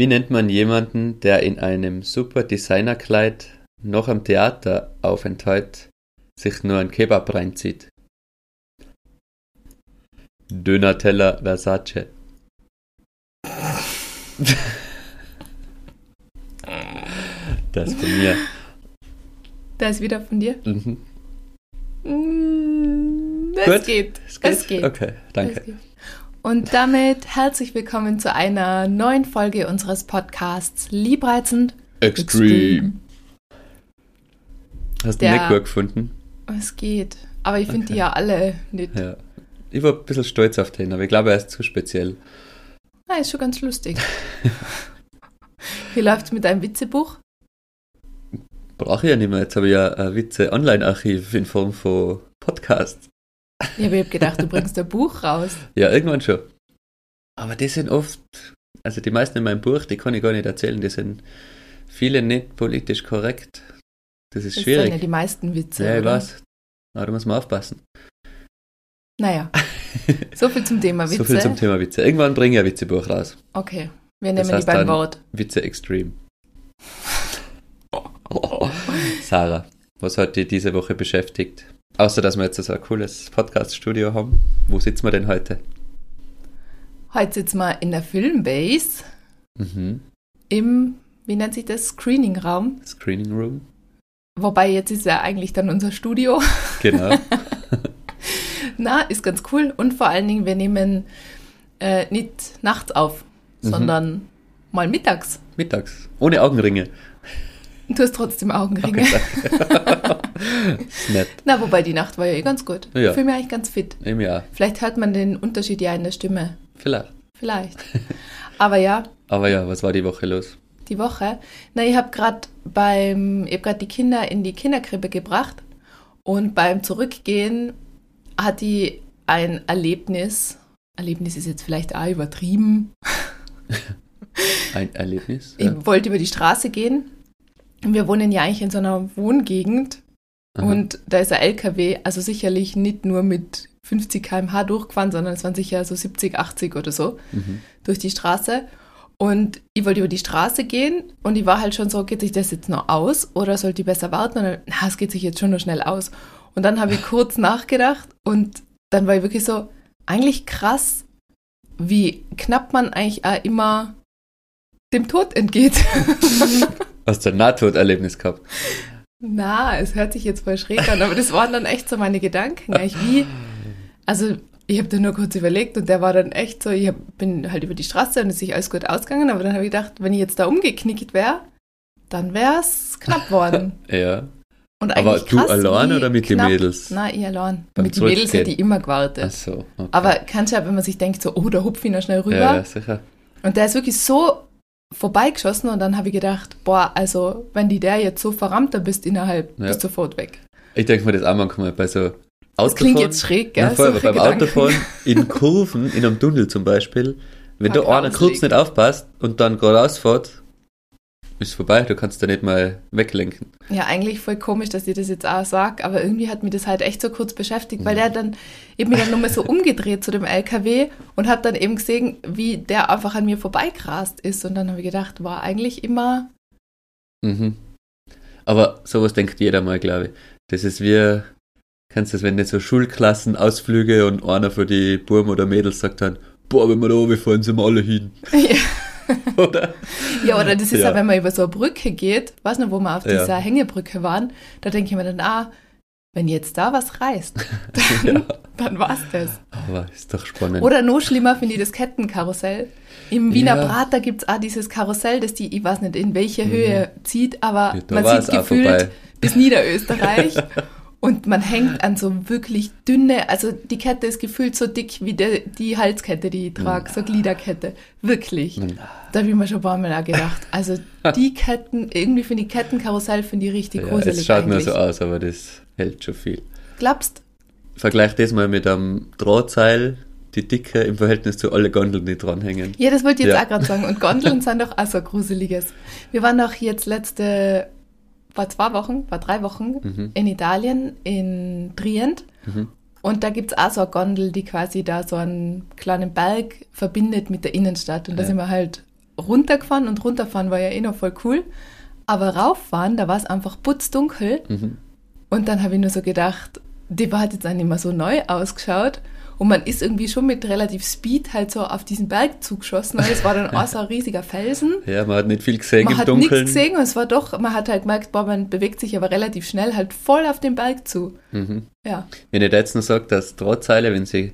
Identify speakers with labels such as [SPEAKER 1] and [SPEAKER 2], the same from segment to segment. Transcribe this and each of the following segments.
[SPEAKER 1] Wie nennt man jemanden, der in einem super Designerkleid noch am Theateraufenthalt sich nur ein Kebab reinzieht? Döner-Teller Versace. das von mir.
[SPEAKER 2] Der ist wieder von dir.
[SPEAKER 1] Mhm.
[SPEAKER 2] Mm, Es
[SPEAKER 1] Gut.
[SPEAKER 2] geht.
[SPEAKER 1] Es geht?
[SPEAKER 2] Es geht.
[SPEAKER 1] Okay, danke.
[SPEAKER 2] Es. Und damit herzlich willkommen zu einer neuen Folge unseres Podcasts Liebreizend.
[SPEAKER 1] Extreme. Hast du nicht gut gefunden?
[SPEAKER 2] Es geht. Aber ich finde
[SPEAKER 1] Okay.
[SPEAKER 2] die ja alle nicht.
[SPEAKER 1] Ja. Ich war ein bisschen stolz auf den, aber ich glaube, er ist zu speziell.
[SPEAKER 2] Ah, ist schon ganz lustig. Wie läuft's mit deinem Witzebuch?
[SPEAKER 1] Brauche ich ja nicht mehr. Jetzt habe ich ja ein Witze-Online-Archiv in Form von Podcasts.
[SPEAKER 2] Ja, aber ich habe gedacht, du bringst ein Buch raus.
[SPEAKER 1] Ja, irgendwann schon. Aber die sind oft, also die meisten in meinem Buch, die kann ich gar nicht erzählen, die sind viele nicht politisch korrekt. Das ist
[SPEAKER 2] Das sind ja
[SPEAKER 1] schwierig.
[SPEAKER 2] die meisten Witze.
[SPEAKER 1] Ja, ich
[SPEAKER 2] oder?
[SPEAKER 1] weiß. Aber da muss man aufpassen.
[SPEAKER 2] Naja, so viel zum Thema Witze.
[SPEAKER 1] So viel zum Thema Witze. Irgendwann bringe ich ein Witzebuch raus.
[SPEAKER 2] Okay, wir
[SPEAKER 1] Das
[SPEAKER 2] nehmen
[SPEAKER 1] heißt
[SPEAKER 2] die beim Wort.
[SPEAKER 1] Witze Extreme. Sarah, was hat dich diese Woche beschäftigt? Außer, dass wir jetzt so ein cooles Podcast-Studio haben. Wo sitzen wir denn heute?
[SPEAKER 2] Heute sitzen wir in der Filmbase
[SPEAKER 1] Mhm.
[SPEAKER 2] im, wie nennt sich das, Screening-Raum.
[SPEAKER 1] Screening Room.
[SPEAKER 2] Wobei jetzt ist ja eigentlich dann unser Studio.
[SPEAKER 1] Genau.
[SPEAKER 2] Na, ist ganz cool. Und vor allen Dingen, wir nehmen äh, nicht nachts auf,
[SPEAKER 1] Mhm.
[SPEAKER 2] sondern mal mittags.
[SPEAKER 1] Mittags. Ohne Augenringe.
[SPEAKER 2] Du hast trotzdem Augenringe.
[SPEAKER 1] Okay, ist nett.
[SPEAKER 2] Na, wobei die Nacht war ja eh ganz gut.
[SPEAKER 1] Ja.
[SPEAKER 2] Ich fühle mich eigentlich ganz fit.
[SPEAKER 1] Im Jahr.
[SPEAKER 2] Vielleicht hört man den Unterschied ja in der Stimme.
[SPEAKER 1] Vielleicht.
[SPEAKER 2] Vielleicht. Aber ja,
[SPEAKER 1] Aber ja, was war die Woche los?
[SPEAKER 2] die Woche. Na, ich habe gerade beim, ich habe gerade die Kinder in die Kinderkrippe gebracht und beim Zurückgehen hat die ein Erlebnis. Erlebnis ist jetzt vielleicht auch übertrieben.
[SPEAKER 1] Ein Erlebnis?
[SPEAKER 2] Ich wollte über die Straße gehen. Wir wohnen ja eigentlich in so einer Wohngegend
[SPEAKER 1] Aha.
[SPEAKER 2] und da ist ein LKW, also sicherlich nicht nur mit 50 km/h durchgefahren, sondern es waren sicher so 70, 80 oder so
[SPEAKER 1] Mhm.
[SPEAKER 2] durch die Straße. Und ich wollte über die Straße gehen und ich war halt schon so, geht sich das jetzt noch aus oder sollte ich besser warten? Und dann, na, es geht sich jetzt schon noch schnell aus. Und dann habe ich kurz nachgedacht und dann war ich wirklich so, eigentlich krass, wie knapp man eigentlich auch immer dem Tod entgeht.
[SPEAKER 1] Hast du ein Nahtoderlebnis gehabt?
[SPEAKER 2] Na, es hört sich jetzt voll schräg an, aber das waren dann echt so meine Gedanken. Eigentlich wie, also ich habe dann nur kurz überlegt und der war dann echt so, ich hab, bin halt über die Straße und es ist sich alles gut ausgegangen, aber dann habe ich gedacht, wenn ich jetzt da umgeknickt wäre, dann wäre es knapp worden.
[SPEAKER 1] Ja.
[SPEAKER 2] Und
[SPEAKER 1] Aber du
[SPEAKER 2] krass,
[SPEAKER 1] allein oder mit den
[SPEAKER 2] knapp-
[SPEAKER 1] Mädels?
[SPEAKER 2] Nein, ich allein.
[SPEAKER 1] Beim
[SPEAKER 2] mit den Mädels hätte ich immer gewartet.
[SPEAKER 1] Ach so. Okay.
[SPEAKER 2] Aber kannst du ja, wenn man sich denkt, so, oh, da hupf ich noch schnell rüber.
[SPEAKER 1] ja, ja, sicher.
[SPEAKER 2] Und der ist wirklich so vorbeigeschossen und dann habe ich gedacht, boah, also wenn die der jetzt so verrammt, dann bist innerhalb,
[SPEAKER 1] Ja.
[SPEAKER 2] bist sofort weg.
[SPEAKER 1] Ich denke mir das auch manchmal bei so
[SPEAKER 2] Das
[SPEAKER 1] Autofahren.
[SPEAKER 2] klingt jetzt schräg, gell?
[SPEAKER 1] Ja, voll,
[SPEAKER 2] solche
[SPEAKER 1] beim
[SPEAKER 2] Gedanken.
[SPEAKER 1] Autofahren in Kurven, in einem Tunnel zum Beispiel, wenn
[SPEAKER 2] War
[SPEAKER 1] da einer kurz nicht aufpasst und dann geradeaus fährt, ist vorbei, du kannst da nicht mal weglenken.
[SPEAKER 2] Ja, eigentlich voll komisch, dass ich das jetzt auch sag, aber irgendwie hat mich das halt echt so kurz beschäftigt, weil der dann eben mich dann nochmal so umgedreht zu dem LKW und hat dann eben gesehen, wie der einfach an mir vorbeigrast ist und dann habe ich gedacht, war eigentlich immer,
[SPEAKER 1] Mhm. Aber sowas denkt jeder mal, glaube ich. Das ist wie, kennst du das, wenn nicht so Schulklassen, Ausflüge und einer für die Burm oder Mädels sagt dann, boah, wenn wir da runterfahren, sind wir alle hin. Oder?
[SPEAKER 2] ja, oder das ist ja,
[SPEAKER 1] Ja.
[SPEAKER 2] wenn man über so eine Brücke geht, weiß nicht, wo wir auf
[SPEAKER 1] Ja.
[SPEAKER 2] dieser Hängebrücke waren, da denke ich mir dann, ah, wenn jetzt da was reißt, dann,
[SPEAKER 1] Ja.
[SPEAKER 2] dann war's das.
[SPEAKER 1] Aber ist doch spannend.
[SPEAKER 2] Oder noch schlimmer finde ich das Kettenkarussell. Im Wiener
[SPEAKER 1] Ja.
[SPEAKER 2] Prater gibt es auch dieses Karussell, das die, ich weiß nicht, in welche Höhe zieht, aber
[SPEAKER 1] Ja,
[SPEAKER 2] man sieht
[SPEAKER 1] auch
[SPEAKER 2] gefühlt
[SPEAKER 1] vorbei.
[SPEAKER 2] bis Niederösterreich. Und man hängt an so wirklich dünne, also die Kette ist gefühlt so dick wie der, die Halskette, die ich trage, so Gliederkette. Wirklich. Da habe ich mir schon ein paar Mal auch gedacht. Also die Ketten, irgendwie finde ich Kettenkarussell, finde ich richtig
[SPEAKER 1] Ja,
[SPEAKER 2] gruselig
[SPEAKER 1] es schaut
[SPEAKER 2] eigentlich.
[SPEAKER 1] nur so aus, aber das hält schon viel.
[SPEAKER 2] Glaubst
[SPEAKER 1] Vergleich das mal mit einem Drahtseil, die Dicke im Verhältnis zu alle Gondeln, die dranhängen.
[SPEAKER 2] Ja, das wollte ich jetzt
[SPEAKER 1] Ja.
[SPEAKER 2] auch gerade sagen. Und Gondeln sind doch auch so gruseliges. Wir waren doch jetzt letzte, vor zwei Wochen, vor drei Wochen
[SPEAKER 1] Mhm.
[SPEAKER 2] in Italien, in Trient.
[SPEAKER 1] Mhm.
[SPEAKER 2] Und da gibt es auch so eine Gondel, die quasi da so einen kleinen Berg verbindet mit der Innenstadt. Und da
[SPEAKER 1] Ja.
[SPEAKER 2] sind wir halt runtergefahren und runterfahren war ja eh noch voll cool. Aber rauffahren, da war es einfach putzdunkel.
[SPEAKER 1] Mhm.
[SPEAKER 2] Und dann habe ich nur so gedacht, die war jetzt eigentlich mal so neu ausgeschaut. Und man ist irgendwie schon mit relativ Speed halt so auf diesen Berg zugeschossen. weil es war dann auch so ein riesiger Felsen.
[SPEAKER 1] Ja, man hat nicht viel gesehen
[SPEAKER 2] Man
[SPEAKER 1] im
[SPEAKER 2] hat
[SPEAKER 1] Dunkeln.
[SPEAKER 2] nichts gesehen und es war doch, man hat halt gemerkt, boah, man bewegt sich aber relativ schnell halt voll auf den Berg zu.
[SPEAKER 1] Mhm.
[SPEAKER 2] Ja.
[SPEAKER 1] Wenn ich da jetzt noch sage, dass Drahtseile, wenn sie,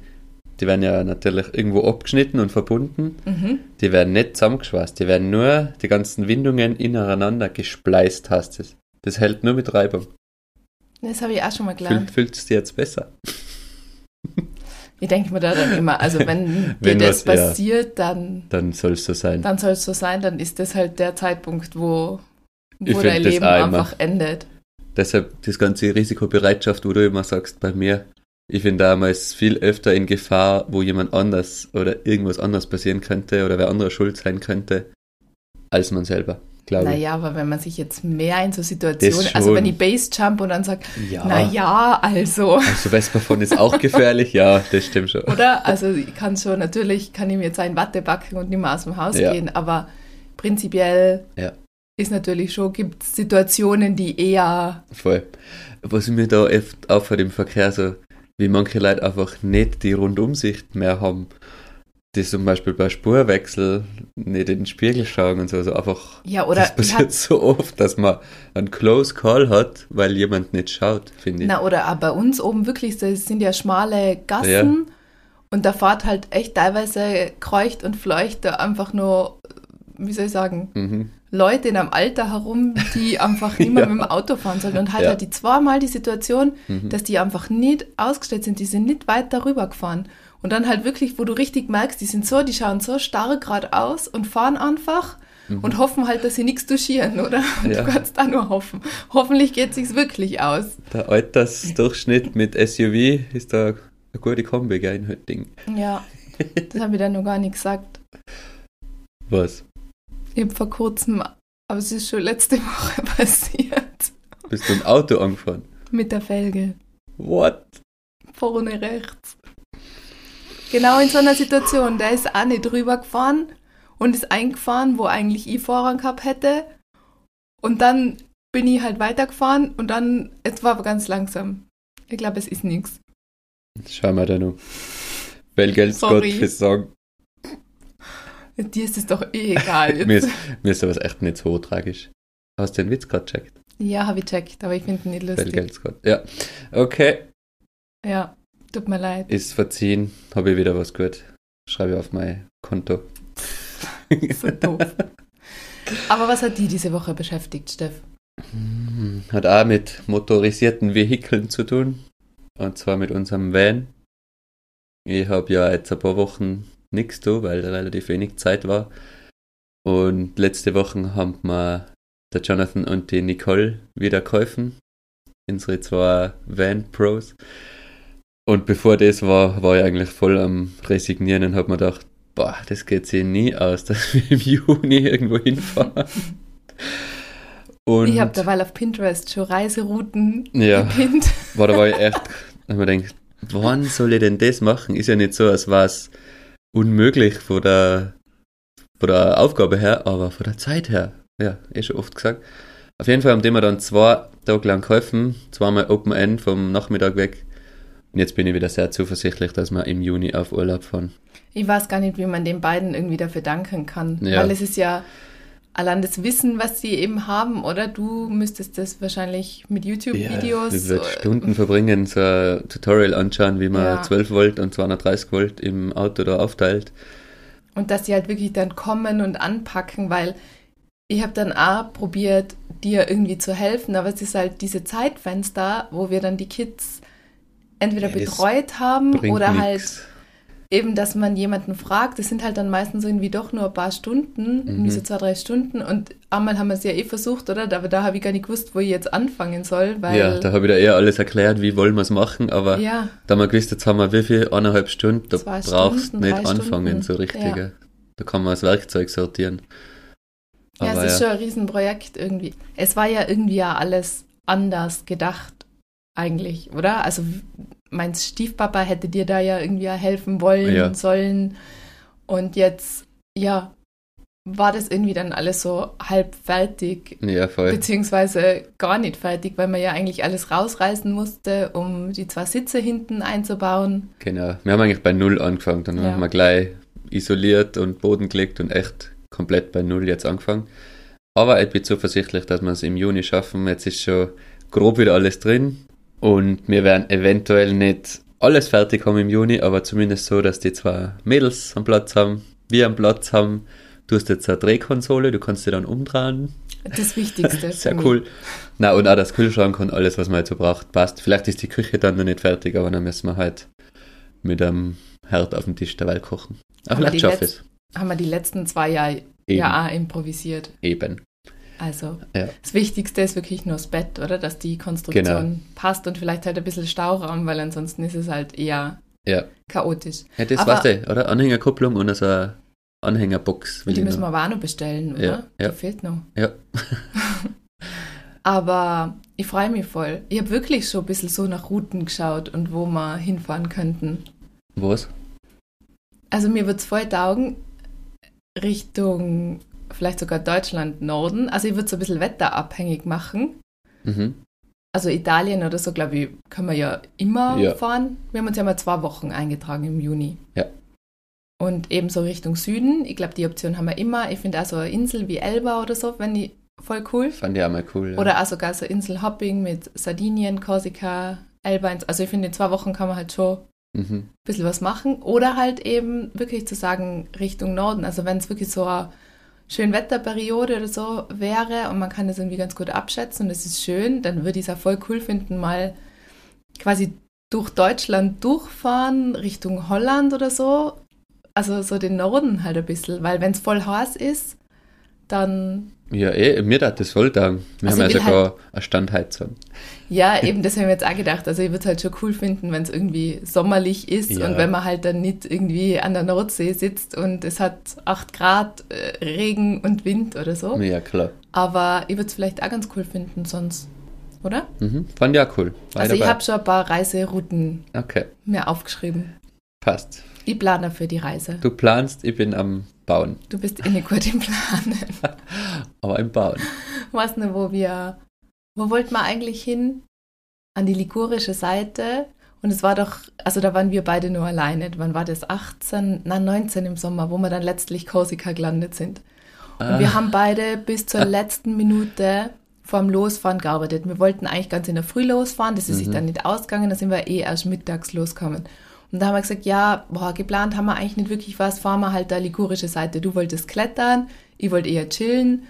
[SPEAKER 1] die werden ja natürlich irgendwo abgeschnitten und verbunden,
[SPEAKER 2] Mhm.
[SPEAKER 1] die werden nicht zusammengeschweißt, die werden nur, die ganzen Windungen ineinander gespleist, heißt es. Das hält nur mit Reibung.
[SPEAKER 2] Das habe ich auch schon mal
[SPEAKER 1] Fühlt,
[SPEAKER 2] gelernt.
[SPEAKER 1] fühlt es dir jetzt besser?
[SPEAKER 2] Ich denke mir da dann immer, also wenn dir
[SPEAKER 1] Wenn
[SPEAKER 2] das
[SPEAKER 1] was- ja.
[SPEAKER 2] passiert, dann,
[SPEAKER 1] Dann soll es so sein.
[SPEAKER 2] dann soll es so sein, dann ist das halt der Zeitpunkt, wo, wo dein Leben einfach endet.
[SPEAKER 1] Deshalb das ganze Risikobereitschaft, wo du immer sagst, bei mir, ich bin damals viel öfter in Gefahr, wo jemand anders oder irgendwas anderes passieren könnte oder wer anderer schuld sein könnte, als man selber, glaube ich.
[SPEAKER 2] Naja, aber wenn man sich jetzt mehr in so Situationen, also wenn ich Base-Jump und dann sage,
[SPEAKER 1] Ja.
[SPEAKER 2] naja, also,
[SPEAKER 1] Also Vesperphone ist auch gefährlich, ja, das stimmt schon.
[SPEAKER 2] oder? Also ich kann schon, natürlich kann ich mir jetzt ein Watte backen und nicht mehr aus dem Haus
[SPEAKER 1] Ja.
[SPEAKER 2] gehen, aber prinzipiell
[SPEAKER 1] Ja.
[SPEAKER 2] ist natürlich schon, gibt es Situationen, die eher,
[SPEAKER 1] Voll. Was mir da oft auffällt im Verkehr, so wie manche Leute einfach nicht die Rundumsicht mehr haben. Die zum Beispiel bei Spurwechsel nicht in den Spiegel schauen und so. Also einfach,
[SPEAKER 2] ja, oder
[SPEAKER 1] das passiert so oft, dass man einen Close Call hat, weil jemand nicht schaut, finde ich.
[SPEAKER 2] na, oder auch bei uns oben wirklich, das sind ja schmale Gassen und da fahrt halt echt teilweise kreucht und fleucht da einfach nur, wie soll ich sagen,
[SPEAKER 1] Mhm.
[SPEAKER 2] Leute in einem Alter herum, die einfach nicht mehr
[SPEAKER 1] Ja.
[SPEAKER 2] mit dem Auto fahren sollen. Und halt
[SPEAKER 1] Ja.
[SPEAKER 2] hat die zweimal die Situation,
[SPEAKER 1] Mhm.
[SPEAKER 2] dass die einfach nicht ausgestellt sind, die sind nicht weit darüber gefahren. Und dann halt wirklich, wo du richtig merkst, die sind so, die schauen so starr geradeaus und fahren einfach und hoffen halt, dass sie nichts duschieren, oder? Und
[SPEAKER 1] Mhm. Ja.
[SPEAKER 2] du kannst da nur hoffen. Hoffentlich geht sich's wirklich aus.
[SPEAKER 1] Der Altersdurchschnitt mit SUV ist da eine gute Kombi, gell, in Hötting.
[SPEAKER 2] Ja, das habe ich dann noch gar nicht gesagt.
[SPEAKER 1] Was?
[SPEAKER 2] Ich habe vor kurzem, aber es ist schon letzte Woche passiert,
[SPEAKER 1] Bist du im Auto angefahren?
[SPEAKER 2] mit der Felge.
[SPEAKER 1] What?
[SPEAKER 2] vorne rechts. Genau in so einer Situation, der ist auch nicht drüber gefahren und ist eingefahren, wo eigentlich ich Vorrang gehabt hätte. Und dann bin ich halt weitergefahren und dann, es war ganz langsam. Ich glaube, es ist nichts.
[SPEAKER 1] Schau mal da noch. Belgels Gott fürs Sagen.
[SPEAKER 2] Dir ist es doch eh egal.
[SPEAKER 1] Mir ist, mir ist sowas echt nicht so tragisch. Hast du den Witz gerade checkt?
[SPEAKER 2] Ja, habe ich checkt, aber ich finde ihn nicht lustig.
[SPEAKER 1] Belgels Gott. Ja. Okay.
[SPEAKER 2] Ja, tut mir leid.
[SPEAKER 1] Ist verziehen. Habe ich wieder was gut. Schreibe ich auf mein Konto.
[SPEAKER 2] So doof. Aber was hat die diese Woche beschäftigt, Steff?
[SPEAKER 1] Hm, Hat auch mit motorisierten Vehikeln zu tun. Und zwar mit unserem Van. Ich habe ja jetzt ein paar Wochen nichts da, weil relativ wenig Zeit war. Und letzte Woche haben wir der Jonathan und die Nicole wieder geholfen. Unsere zwei Van Pros. Und bevor das war, war ich eigentlich voll am Resignieren und habe mir gedacht, boah, das geht sich nie aus, dass wir im Juni irgendwo hinfahren. Und
[SPEAKER 2] ich habe derweil auf Pinterest schon Reiserouten
[SPEAKER 1] Ja.
[SPEAKER 2] gepinnt.
[SPEAKER 1] war da war ich echt, ich mir gedacht, wann soll ich denn das machen? Ist ja nicht so, als war es unmöglich von der, von der Aufgabe her, aber von der Zeit her. Ja, eh schon oft gesagt. Auf jeden Fall haben die mir dann zwei Tage lang geholfen, zweimal Open End vom Nachmittag weg. Und jetzt bin ich wieder sehr zuversichtlich, dass wir im Juni auf Urlaub fahren.
[SPEAKER 2] Ich weiß gar nicht, wie man den beiden irgendwie dafür danken kann.
[SPEAKER 1] Ja.
[SPEAKER 2] Weil es ist ja allein das Wissen, was sie eben haben, oder? Du müsstest das wahrscheinlich mit YouTube-Videos.
[SPEAKER 1] ich würde
[SPEAKER 2] äh,
[SPEAKER 1] Stunden verbringen, so ein Tutorial anschauen, wie man
[SPEAKER 2] Ja.
[SPEAKER 1] 12 Volt und 230 Volt im Auto da aufteilt.
[SPEAKER 2] Und dass sie halt wirklich dann kommen und anpacken, weil ich habe dann auch probiert, dir irgendwie zu helfen, aber es ist halt diese Zeitfenster, wo wir dann die Kids entweder
[SPEAKER 1] Ja,
[SPEAKER 2] betreut haben oder halt
[SPEAKER 1] nix.
[SPEAKER 2] eben, dass man jemanden fragt. Das sind halt dann meistens irgendwie doch nur ein paar Stunden, irgendwie
[SPEAKER 1] Mhm.
[SPEAKER 2] so zwei, drei Stunden. Und einmal haben wir es ja eh versucht, oder? Aber da habe ich gar nicht gewusst, wo ich jetzt anfangen soll, weil
[SPEAKER 1] Ja, da habe ich da eher alles erklärt, wie wollen wir es machen, aber
[SPEAKER 2] ja,
[SPEAKER 1] da haben wir gewusst, jetzt haben wir wie viel? Eineinhalb Stunden, da
[SPEAKER 2] Zwei
[SPEAKER 1] brauchst du
[SPEAKER 2] Stunden,
[SPEAKER 1] nicht anfangen,
[SPEAKER 2] Stunden.
[SPEAKER 1] so richtig.
[SPEAKER 2] Ja.
[SPEAKER 1] Da kann man das Werkzeug sortieren.
[SPEAKER 2] ja,
[SPEAKER 1] Aber
[SPEAKER 2] es ist
[SPEAKER 1] ja,
[SPEAKER 2] schon ein Riesenprojekt irgendwie. Es war ja irgendwie ja alles anders gedacht, eigentlich, oder? Also mein Stiefpapa hätte dir da ja irgendwie helfen wollen,
[SPEAKER 1] Ja.
[SPEAKER 2] sollen. Und jetzt, ja, war das irgendwie dann alles so halb fertig,
[SPEAKER 1] Ja, voll.
[SPEAKER 2] beziehungsweise gar nicht fertig, weil man ja eigentlich alles rausreißen musste, um die zwei Sitze hinten einzubauen.
[SPEAKER 1] Genau. Wir haben eigentlich bei Null angefangen. Dann
[SPEAKER 2] Ja.
[SPEAKER 1] haben wir gleich isoliert und Boden gelegt und echt komplett bei Null jetzt angefangen. Aber ich bin zuversichtlich, dass wir es im Juni schaffen. Jetzt ist schon grob wieder alles drin. Und wir werden eventuell nicht alles fertig haben im Juni, aber zumindest so, dass die zwei Mädels am Platz haben, wir am Platz haben. Du hast jetzt eine Drehkonsole, du kannst sie dann umdrehen.
[SPEAKER 2] Das Wichtigste.
[SPEAKER 1] Sehr cool. Na, und auch das Kühlschrank und alles, was man halt so braucht, passt. Vielleicht ist die Küche dann noch nicht fertig, aber dann müssen wir halt mit einem Herd auf dem Tisch derweil kochen. Aber vielleicht schaffe ich es.
[SPEAKER 2] Haben wir die letzten zwei Jahre
[SPEAKER 1] Eben.
[SPEAKER 2] ja auch improvisiert.
[SPEAKER 1] Eben.
[SPEAKER 2] Also
[SPEAKER 1] Ja.
[SPEAKER 2] das Wichtigste ist wirklich nur das Bett, oder? Dass die Konstruktion
[SPEAKER 1] Genau.
[SPEAKER 2] passt und vielleicht halt ein bisschen Stauraum, weil ansonsten ist es halt eher
[SPEAKER 1] Ja.
[SPEAKER 2] chaotisch.
[SPEAKER 1] ja das
[SPEAKER 2] Aber-
[SPEAKER 1] du, oder? Anhängerkupplung und so eine Anhängerbox.
[SPEAKER 2] die müssen
[SPEAKER 1] noch.
[SPEAKER 2] wir aber auch noch bestellen, oder?
[SPEAKER 1] Ja, ja.
[SPEAKER 2] Die fehlt noch.
[SPEAKER 1] Ja.
[SPEAKER 2] Aber ich freue mich voll. Ich habe wirklich schon ein bisschen so nach Routen geschaut und wo wir hinfahren könnten.
[SPEAKER 1] Was?
[SPEAKER 2] Also mir wird es voll taugen Richtung vielleicht sogar Deutschland Norden. Also ich würde es ein bisschen wetterabhängig machen.
[SPEAKER 1] Mhm.
[SPEAKER 2] Also Italien oder so, glaube ich, können wir ja immer
[SPEAKER 1] Ja.
[SPEAKER 2] fahren. Wir haben uns ja mal zwei Wochen eingetragen im Juni.
[SPEAKER 1] Ja.
[SPEAKER 2] Und ebenso Richtung Süden. Ich glaube, die Option haben wir immer. Ich finde auch so eine Insel wie Elba oder so, wenn die voll cool.
[SPEAKER 1] Fand ich auch mal cool. Ja.
[SPEAKER 2] Oder auch sogar so Inselhopping mit Sardinien, Korsika, Elba. Also ich finde, in zwei Wochen kann man halt schon ein
[SPEAKER 1] Mhm.
[SPEAKER 2] bisschen was machen. Oder halt eben wirklich zu sagen Richtung Norden. Also wenn es wirklich so eine schön Wetterperiode oder so wäre und man kann das irgendwie ganz gut abschätzen und es ist schön, dann würde ich es auch voll cool finden, mal quasi durch Deutschland durchfahren, Richtung Holland oder so. Also so den Norden halt ein bisschen, weil wenn es voll heiß ist, dann
[SPEAKER 1] Ja, eh, mir hat das voll da. Wir
[SPEAKER 2] Also
[SPEAKER 1] haben ja sogar eine Standheizung.
[SPEAKER 2] Ja, eben, das habe ich mir jetzt auch gedacht. Also ich würde es halt schon cool finden, wenn es irgendwie sommerlich ist
[SPEAKER 1] Ja.
[SPEAKER 2] und wenn man halt dann nicht irgendwie an der Nordsee sitzt und es hat 8 Grad, äh, Regen und Wind oder so.
[SPEAKER 1] Ja, klar.
[SPEAKER 2] Aber ich würde es vielleicht auch ganz cool finden sonst, oder?
[SPEAKER 1] Mhm. Fand ich auch cool. War
[SPEAKER 2] also ich habe schon ein paar Reiserouten
[SPEAKER 1] Okay,
[SPEAKER 2] mir aufgeschrieben.
[SPEAKER 1] passt.
[SPEAKER 2] Ich plane für die Reise.
[SPEAKER 1] Du planst, ich bin am Bauen.
[SPEAKER 2] Du bist inne gut im Planen.
[SPEAKER 1] Aber im Bauen.
[SPEAKER 2] Weißt du, wo wir, wo wollten wir eigentlich hin? An die ligurische Seite. Und es war doch, also da waren wir beide nur alleine. Wann war das? 18, nein, 19 im Sommer, wo wir dann letztlich Korsika gelandet sind. Und
[SPEAKER 1] Ah.
[SPEAKER 2] wir haben beide bis zur letzten Minute vorm Losfahren gearbeitet. Wir wollten eigentlich ganz in der Früh losfahren, das ist sich
[SPEAKER 1] Mhm.
[SPEAKER 2] dann nicht ausgegangen, da sind wir eh erst mittags losgekommen. Und da haben wir gesagt, ja, boah, geplant haben wir eigentlich nicht wirklich was, fahren wir halt da ligurische Seite. Du wolltest klettern, ich wollte eher chillen.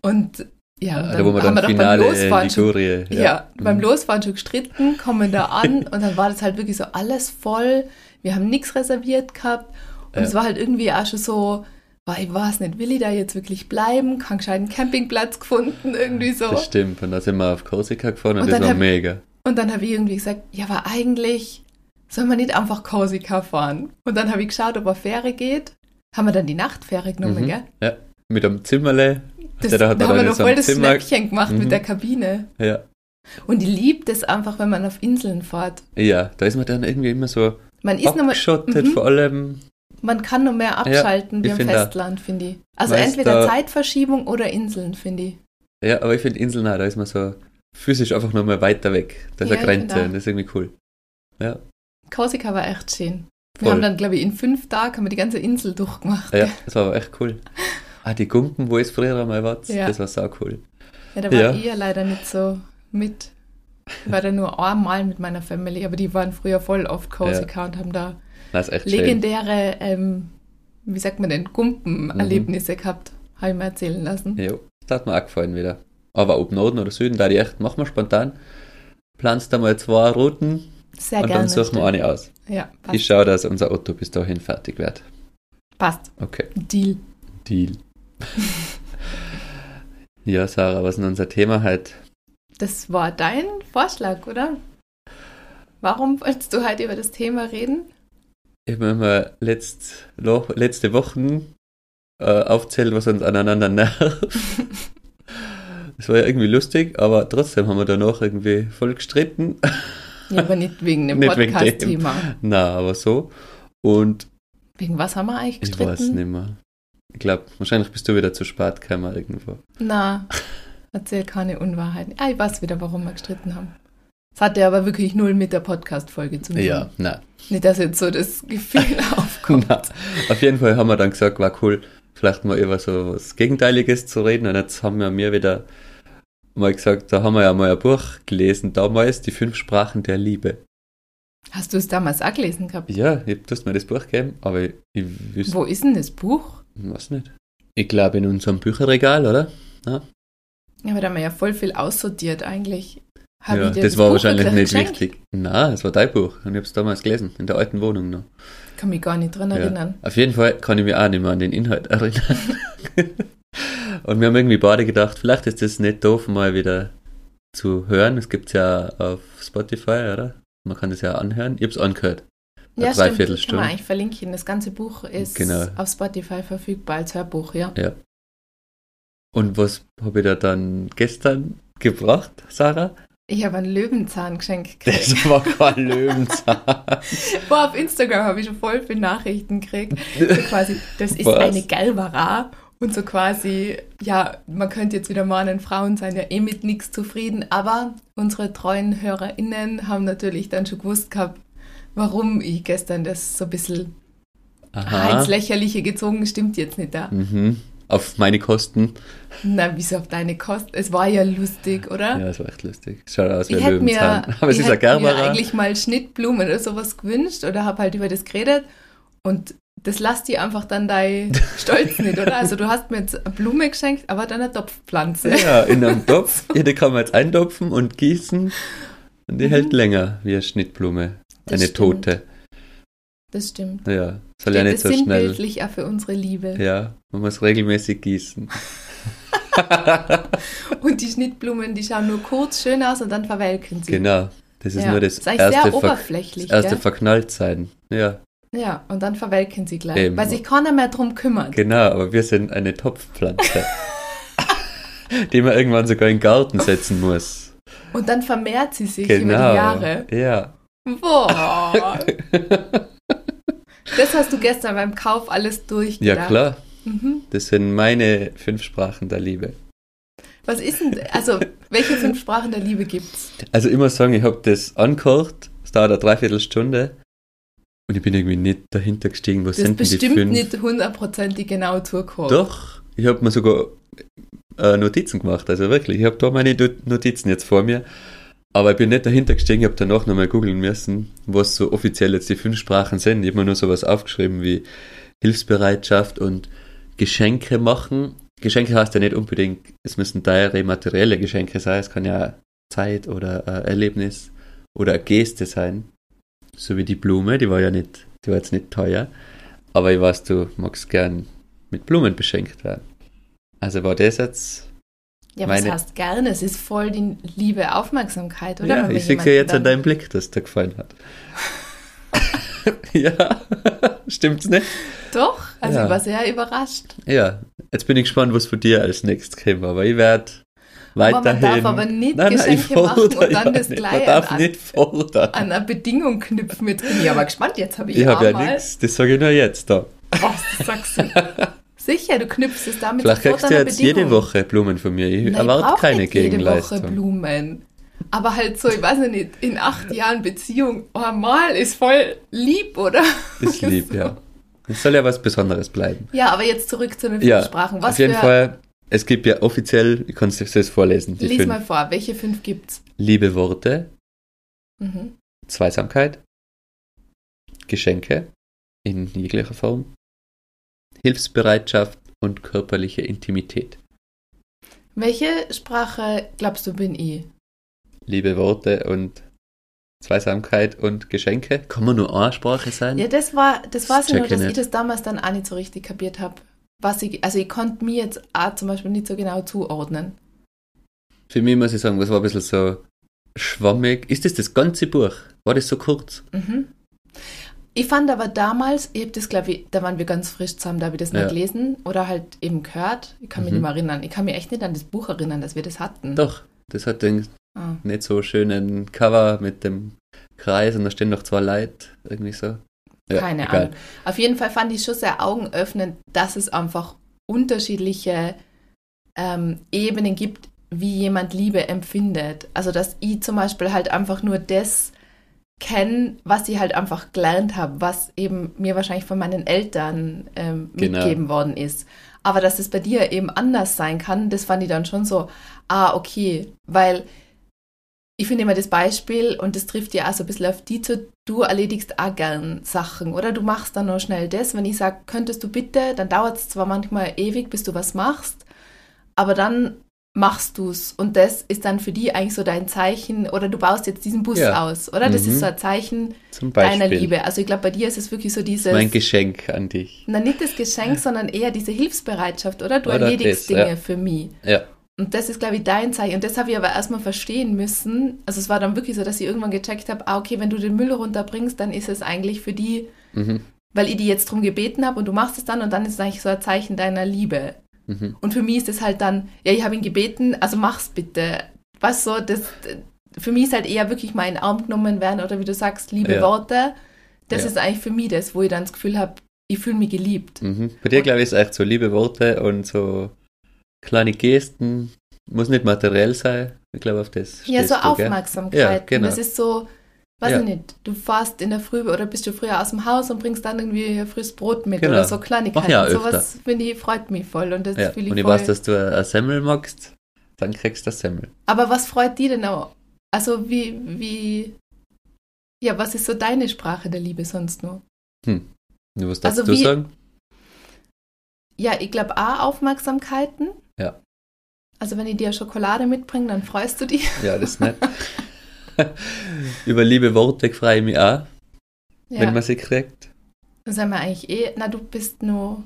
[SPEAKER 2] Und ja, und
[SPEAKER 1] Ah, da wo wir dann
[SPEAKER 2] haben wir doch
[SPEAKER 1] Finale
[SPEAKER 2] beim Losfahren schon
[SPEAKER 1] Ligurie.
[SPEAKER 2] ja, beim
[SPEAKER 1] Mhm.
[SPEAKER 2] Losfahren schon gestritten, kommen da an und dann war das halt wirklich so alles voll. Wir haben nichts reserviert gehabt und
[SPEAKER 1] Ja.
[SPEAKER 2] es war halt irgendwie auch schon so, boah, ich weiß nicht, will ich da jetzt wirklich bleiben? Keinen gescheiten Campingplatz gefunden, irgendwie so.
[SPEAKER 1] Das stimmt. Und da sind wir auf Korsika gefahren und,
[SPEAKER 2] Und
[SPEAKER 1] das
[SPEAKER 2] dann
[SPEAKER 1] war
[SPEAKER 2] hab-
[SPEAKER 1] mega.
[SPEAKER 2] Und dann habe ich irgendwie gesagt, ja, aber eigentlich soll man nicht einfach Korsika fahren. Und dann habe ich geschaut, ob eine Fähre geht. Haben wir dann die Nachtfähre genommen,
[SPEAKER 1] Mhm.
[SPEAKER 2] gell?
[SPEAKER 1] Ja, mit einem Zimmerle.
[SPEAKER 2] Das,
[SPEAKER 1] Ja,
[SPEAKER 2] da,
[SPEAKER 1] hat man
[SPEAKER 2] haben wir noch voll das
[SPEAKER 1] Zimmer-
[SPEAKER 2] Schnäppchen gemacht
[SPEAKER 1] Mhm.
[SPEAKER 2] mit der Kabine.
[SPEAKER 1] Ja.
[SPEAKER 2] Und ich liebe das einfach, wenn man auf Inseln fährt.
[SPEAKER 1] ja, da ist man dann irgendwie immer so
[SPEAKER 2] Man ist
[SPEAKER 1] abgeschottet,
[SPEAKER 2] Mhm.
[SPEAKER 1] vor allem.
[SPEAKER 2] Man kann nur mehr abschalten
[SPEAKER 1] ich
[SPEAKER 2] wie
[SPEAKER 1] auch.
[SPEAKER 2] Festland, finde ich. Also entweder Zeitverschiebung oder Inseln, finde ich.
[SPEAKER 1] Ja, aber ich finde Inseln auch, da ist man so physisch einfach noch mal weiter weg. Da ist
[SPEAKER 2] Ja,
[SPEAKER 1] eine Grenze und das ist irgendwie cool. Ja,
[SPEAKER 2] Korsika war echt schön. Wir
[SPEAKER 1] Voll.
[SPEAKER 2] haben dann, glaube ich, in fünf Tagen haben wir die ganze Insel durchgemacht.
[SPEAKER 1] ja das war aber echt cool. Ah, die Gumpen, wo es früher einmal war,
[SPEAKER 2] Ja.
[SPEAKER 1] das war sau cool.
[SPEAKER 2] Ja, da war
[SPEAKER 1] Ja.
[SPEAKER 2] ich ja leider nicht so mit. Ich war da nur einmal mit meiner Family, aber die waren früher voll oft Korsika und haben da legendäre, ähm, wie sagt man denn, Gumpen-Erlebnisse gehabt, habe ich mir erzählen lassen.
[SPEAKER 1] Ja, das hat mir auch gefallen wieder. Aber ob Norden oder Süden, da die echt, machen wir spontan. Planst da mal zwei Routen
[SPEAKER 2] Sehr
[SPEAKER 1] und
[SPEAKER 2] gerne.
[SPEAKER 1] dann suchen wir eine aus.
[SPEAKER 2] Ja, passt.
[SPEAKER 1] Ich schaue, dass unser Auto bis dahin fertig wird.
[SPEAKER 2] passt.
[SPEAKER 1] Okay,
[SPEAKER 2] Deal.
[SPEAKER 1] Deal. ja, Sarah, was ist denn unser Thema heute?
[SPEAKER 2] Das war dein Vorschlag, oder? Warum wolltest du heute über das Thema reden?
[SPEAKER 1] Ich habe mir letzt, letzte Wochen äh, aufzählt, was uns aneinander nervt. Es war ja irgendwie lustig, aber trotzdem haben wir danach irgendwie voll gestritten.
[SPEAKER 2] Ja, aber nicht wegen dem. Podcast-Thema.
[SPEAKER 1] Na, aber so. Und
[SPEAKER 2] Wegen was haben wir eigentlich
[SPEAKER 1] ich weiß
[SPEAKER 2] gestritten?
[SPEAKER 1] nicht mehr. Ich glaube, wahrscheinlich bist du wieder zu spät gekommen irgendwo.
[SPEAKER 2] Na, erzähl keine Unwahrheiten. Ah, ich weiß wieder, warum wir gestritten haben. Das hatte aber wirklich null mit der Podcast-Folge zu tun.
[SPEAKER 1] Ja, na.
[SPEAKER 2] Nicht, dass jetzt so das Gefühl aufkommt.
[SPEAKER 1] na. Auf jeden Fall haben wir dann gesagt, war cool, vielleicht mal über so was Gegenteiliges zu reden. Und jetzt haben wir mir wieder mal gesagt, da haben wir ja mal ein Buch gelesen, damals, die fünf Sprachen der Liebe.
[SPEAKER 2] Hast du es damals auch gelesen gehabt?
[SPEAKER 1] Ja, ich du hast mir das Buch gegeben, aber ich, ich wüsste,
[SPEAKER 2] Wo ist denn das Buch?
[SPEAKER 1] was nicht. Ich glaube in unserem Bücherregal, oder? Ja,
[SPEAKER 2] aber da haben wir ja voll viel aussortiert eigentlich. Hab
[SPEAKER 1] ja
[SPEAKER 2] ich dir
[SPEAKER 1] das war
[SPEAKER 2] Buch
[SPEAKER 1] wahrscheinlich nicht
[SPEAKER 2] geschenkt?
[SPEAKER 1] wichtig. Nein, es war dein Buch und ich habe es damals gelesen, in der alten Wohnung noch.
[SPEAKER 2] Kann mich gar nicht dran
[SPEAKER 1] Ja.
[SPEAKER 2] erinnern.
[SPEAKER 1] Auf jeden Fall kann ich mich auch nicht mehr an den Inhalt erinnern. Und wir haben irgendwie beide gedacht, vielleicht ist das nicht doof, mal wieder zu hören. Es gibt es ja auf Spotify, oder? Man kann das ja anhören. Ich habe es angehört.
[SPEAKER 2] Ja, stimmt. Kann
[SPEAKER 1] Dreiviertelstunde.
[SPEAKER 2] man eigentlich verlinken. Das ganze Buch ist
[SPEAKER 1] Genau.
[SPEAKER 2] auf Spotify verfügbar als Hörbuch, ja.
[SPEAKER 1] Und was habe ich da dann gestern gebracht, Sarah?
[SPEAKER 2] Ich habe einen Löwenzahn geschenkt gekriegt.
[SPEAKER 1] Das war kein Löwenzahn.
[SPEAKER 2] Boah, auf Instagram habe ich schon voll viele Nachrichten gekriegt. So quasi, das ist
[SPEAKER 1] Was?
[SPEAKER 2] eine Galvara. Und so quasi, ja, man könnte jetzt wieder mahnen, Frauen seien ja eh mit nichts zufrieden, aber unsere treuen HörerInnen haben natürlich dann schon gewusst gehabt, warum ich gestern das so ein bisschen
[SPEAKER 1] Aha.
[SPEAKER 2] ins Lächerliche gezogen, stimmt jetzt nicht da.
[SPEAKER 1] Mhm. Auf meine Kosten.
[SPEAKER 2] Na, wieso auf deine Kosten? Es war ja lustig, oder?
[SPEAKER 1] Ja, das war echt lustig. Schaut aus wie
[SPEAKER 2] Ich
[SPEAKER 1] ein
[SPEAKER 2] hätte mir,
[SPEAKER 1] Löwenzahn. Aber es
[SPEAKER 2] ich
[SPEAKER 1] ist ein
[SPEAKER 2] hätte mir
[SPEAKER 1] Gerbera.
[SPEAKER 2] eigentlich mal Schnittblumen oder sowas gewünscht oder habe halt über das geredet und das lasst dir einfach dann dein Stolz nicht, oder? Also du hast mir jetzt eine Blume geschenkt, aber dann eine Topfpflanze.
[SPEAKER 1] Ja, in einem Topf. Ja, die kann man jetzt eintopfen und gießen. Und die
[SPEAKER 2] Mhm.
[SPEAKER 1] hält länger wie eine Schnittblume.
[SPEAKER 2] Das
[SPEAKER 1] eine
[SPEAKER 2] stimmt.
[SPEAKER 1] tote.
[SPEAKER 2] Das stimmt.
[SPEAKER 1] Ja, soll ja nicht
[SPEAKER 2] das
[SPEAKER 1] so schnell.
[SPEAKER 2] sinnbildlich auch für unsere Liebe.
[SPEAKER 1] Ja, man muss regelmäßig gießen.
[SPEAKER 2] Und die Schnittblumen, die schauen nur kurz schön aus und dann verwelken sie.
[SPEAKER 1] Genau. Das ist
[SPEAKER 2] Ja.
[SPEAKER 1] nur das
[SPEAKER 2] ist eigentlich sehr
[SPEAKER 1] erste, Ver
[SPEAKER 2] oberflächlich,
[SPEAKER 1] das erste? Verknalltsein. Ja,
[SPEAKER 2] Ja, und dann verwelken sie gleich,
[SPEAKER 1] Eben.
[SPEAKER 2] weil sich keiner mehr drum kümmert.
[SPEAKER 1] genau. Aber wir sind eine Topfpflanze. die man irgendwann sogar in den Garten setzen muss.
[SPEAKER 2] Und dann vermehrt sie sich über
[SPEAKER 1] Genau.
[SPEAKER 2] die Jahre.
[SPEAKER 1] Ja.
[SPEAKER 2] Boah. das hast du gestern beim Kauf alles durchgedacht.
[SPEAKER 1] Ja, klar.
[SPEAKER 2] Mhm.
[SPEAKER 1] Das sind meine fünf Sprachen der Liebe.
[SPEAKER 2] Was ist denn, also, welche fünf Sprachen der Liebe gibt's?
[SPEAKER 1] Also immer sagen, ich habe das angehört, es dauert eine Dreiviertelstunde und ich bin irgendwie nicht dahinter gestiegen, was
[SPEAKER 2] Das ist
[SPEAKER 1] sind denn die
[SPEAKER 2] bestimmt
[SPEAKER 1] fünf?
[SPEAKER 2] nicht hundertprozentig genau zugehört.
[SPEAKER 1] Doch, ich habe mir sogar äh, Notizen gemacht, also wirklich, ich habe da meine Notizen jetzt vor mir, aber ich bin nicht dahinter gestiegen, ich habe danach nochmal googeln müssen, was so offiziell jetzt die fünf Sprachen sind. Ich habe mir nur sowas aufgeschrieben wie Hilfsbereitschaft und Geschenke machen. Geschenke heißt ja nicht unbedingt, es müssen teure materielle Geschenke sein, es kann ja Zeit oder äh, Erlebnis oder Geste sein. So wie die Blume, die war ja nicht, die war jetzt nicht teuer, aber ich weiß, du magst gern mit Blumen beschenkt werden. Also war das jetzt,
[SPEAKER 2] Ja, was
[SPEAKER 1] meine-
[SPEAKER 2] heißt gerne? Es ist voll die liebe Aufmerksamkeit, oder?
[SPEAKER 1] ja, ich sehe ja jetzt an
[SPEAKER 2] dann-
[SPEAKER 1] deinem Blick, dass dir gefallen hat. ja, stimmt's nicht?
[SPEAKER 2] Doch, also
[SPEAKER 1] Ja.
[SPEAKER 2] ich war sehr überrascht.
[SPEAKER 1] Ja, jetzt bin ich gespannt, was von dir als nächstes kommt, aber ich werde
[SPEAKER 2] Aber
[SPEAKER 1] weiterhin...
[SPEAKER 2] man darf aber nicht
[SPEAKER 1] Nein, nein, ich
[SPEAKER 2] Geschenke machen
[SPEAKER 1] fordere
[SPEAKER 2] und dann das
[SPEAKER 1] nicht.
[SPEAKER 2] gleich an,
[SPEAKER 1] nicht fordern.
[SPEAKER 2] an einer Bedingung knüpfen mit drin. Ja, aber gespannt, jetzt habe ich,
[SPEAKER 1] ich habe ja nichts, das sage ich nur jetzt da.
[SPEAKER 2] Was sagst du? Sicher, du knüpfst es damit
[SPEAKER 1] Vielleicht kriegst du
[SPEAKER 2] an eine
[SPEAKER 1] jetzt jede
[SPEAKER 2] Bedingung.
[SPEAKER 1] Woche Blumen von mir. Ich
[SPEAKER 2] Nein, ich
[SPEAKER 1] erwarte
[SPEAKER 2] brauch
[SPEAKER 1] keine
[SPEAKER 2] nicht jede Woche
[SPEAKER 1] Gegenleistung.
[SPEAKER 2] Blumen. Aber halt so, ich weiß nicht, in acht Jahren Beziehung, oh, mal ist voll lieb, oder?
[SPEAKER 1] Ist lieb, ja. Es soll ja was Besonderes bleiben.
[SPEAKER 2] Ja, aber jetzt zurück zu den
[SPEAKER 1] Ja,
[SPEAKER 2] Sprachen. Was
[SPEAKER 1] auf jeden Fall, es gibt ja offiziell, ich kann es dir jetzt vorlesen,
[SPEAKER 2] lies
[SPEAKER 1] fünf.
[SPEAKER 2] mal vor, welche fünf gibt's?
[SPEAKER 1] Liebe Worte,
[SPEAKER 2] Mhm.
[SPEAKER 1] Zweisamkeit, Geschenke in jeglicher Form, Hilfsbereitschaft und körperliche Intimität.
[SPEAKER 2] Welche Sprache glaubst du bin ich?
[SPEAKER 1] Liebe Worte und Zweisamkeit und Geschenke. Kann man nur eine Sprache sein?
[SPEAKER 2] Ja, das war, das war
[SPEAKER 1] Das
[SPEAKER 2] so nur, dass ich das damals dann auch nicht so richtig kapiert habe. Was ich, also ich konnte mir jetzt auch zum Beispiel nicht so genau zuordnen.
[SPEAKER 1] Für mich muss ich sagen, das war ein bisschen so schwammig. Ist das das ganze Buch? War das so kurz?
[SPEAKER 2] Mhm. Ich fand aber damals, ich habe das, glaube ich, da waren wir ganz frisch zusammen, da habe ich das
[SPEAKER 1] Ja.
[SPEAKER 2] nicht gelesen oder halt eben gehört. Ich kann mich
[SPEAKER 1] Mhm.
[SPEAKER 2] nicht mehr erinnern. Ich kann mich echt nicht an das Buch erinnern, dass wir das hatten.
[SPEAKER 1] Doch, das hat den
[SPEAKER 2] Ah.
[SPEAKER 1] nicht so schönen Cover mit dem Kreis und da stehen noch zwei Leute, irgendwie so. Ja,
[SPEAKER 2] Keine
[SPEAKER 1] egal.
[SPEAKER 2] Ahnung. Auf jeden Fall fand ich schon sehr augenöffnend, dass es einfach unterschiedliche ähm, Ebenen gibt, wie jemand Liebe empfindet. Also, dass ich zum Beispiel halt einfach nur das kenne, was ich halt einfach gelernt habe, was eben mir wahrscheinlich von meinen Eltern ähm,
[SPEAKER 1] Genau.
[SPEAKER 2] mitgegeben worden ist. Aber dass es bei dir eben anders sein kann, das fand ich dann schon so, ah, okay, weil ich finde immer das Beispiel, und das trifft ja auch so ein bisschen auf die zu, du erledigst auch gern Sachen, oder du machst dann noch schnell das. Wenn ich sage, könntest du bitte, dann dauert es zwar manchmal ewig, bis du was machst, aber dann machst du es. Und das ist dann für die eigentlich so dein Zeichen, oder du baust jetzt diesen Bus
[SPEAKER 1] Ja.
[SPEAKER 2] aus, oder? Das
[SPEAKER 1] Mhm.
[SPEAKER 2] ist so ein Zeichen deiner Liebe. Also ich glaube, bei dir ist es wirklich so dieses,
[SPEAKER 1] Mein Geschenk an dich.
[SPEAKER 2] na nicht das Geschenk, sondern eher diese Hilfsbereitschaft, oder? Du
[SPEAKER 1] Oder
[SPEAKER 2] erledigst
[SPEAKER 1] das,
[SPEAKER 2] Dinge
[SPEAKER 1] ja.
[SPEAKER 2] für mich.
[SPEAKER 1] Ja.
[SPEAKER 2] Und das ist, glaube ich, dein Zeichen. Und das habe ich aber erstmal verstehen müssen. Also es war dann wirklich so, dass ich irgendwann gecheckt habe, ah, okay, wenn du den Müll runterbringst, dann ist es eigentlich für die,
[SPEAKER 1] Mhm.
[SPEAKER 2] weil ich die jetzt drum gebeten habe und du machst es dann und dann ist es eigentlich so ein Zeichen deiner Liebe.
[SPEAKER 1] Mhm.
[SPEAKER 2] Und für mich ist es halt dann, ja, ich habe ihn gebeten, also mach's bitte. Was so, das, für mich ist halt eher wirklich mal in den Arm genommen werden oder wie du sagst, liebe
[SPEAKER 1] Ja.
[SPEAKER 2] Worte. Das
[SPEAKER 1] Ja.
[SPEAKER 2] ist eigentlich für mich das, wo ich dann das Gefühl habe, ich fühle mich geliebt.
[SPEAKER 1] Mhm. Bei dir, glaube ich, ist echt so liebe Worte und so kleine Gesten. Muss nicht materiell sein. Ich glaube, auf das.
[SPEAKER 2] Ja, so
[SPEAKER 1] du, gell?
[SPEAKER 2] Aufmerksamkeit.
[SPEAKER 1] Ja, genau.
[SPEAKER 2] Das ist so, weiß
[SPEAKER 1] Ja.
[SPEAKER 2] ich nicht, du fährst in der Früh oder bist du früher aus dem Haus und bringst dann irgendwie frühes Brot mit
[SPEAKER 1] Genau.
[SPEAKER 2] oder so Kleinigkeiten.
[SPEAKER 1] Mach ich auch
[SPEAKER 2] Sowas finde ich, freut mich voll und das
[SPEAKER 1] Ja.
[SPEAKER 2] ich
[SPEAKER 1] Und ich
[SPEAKER 2] voll.
[SPEAKER 1] weiß, dass du eine Semmel magst. Dann kriegst du eine Semmel.
[SPEAKER 2] Aber was freut die denn auch? Also wie, wie, ja, was ist so deine Sprache der Liebe sonst nur?
[SPEAKER 1] Hm. Du, was darfst
[SPEAKER 2] Also
[SPEAKER 1] du
[SPEAKER 2] wie-
[SPEAKER 1] sagen?
[SPEAKER 2] Ja, ich glaube A, Aufmerksamkeiten. Also wenn ich dir Schokolade mitbringe, dann freust du dich.
[SPEAKER 1] Ja, das ist nett. Über liebe Worte freue ich mich auch,
[SPEAKER 2] Ja.
[SPEAKER 1] wenn man sie kriegt.
[SPEAKER 2] Dann sind wir eigentlich eh, na du bist nur,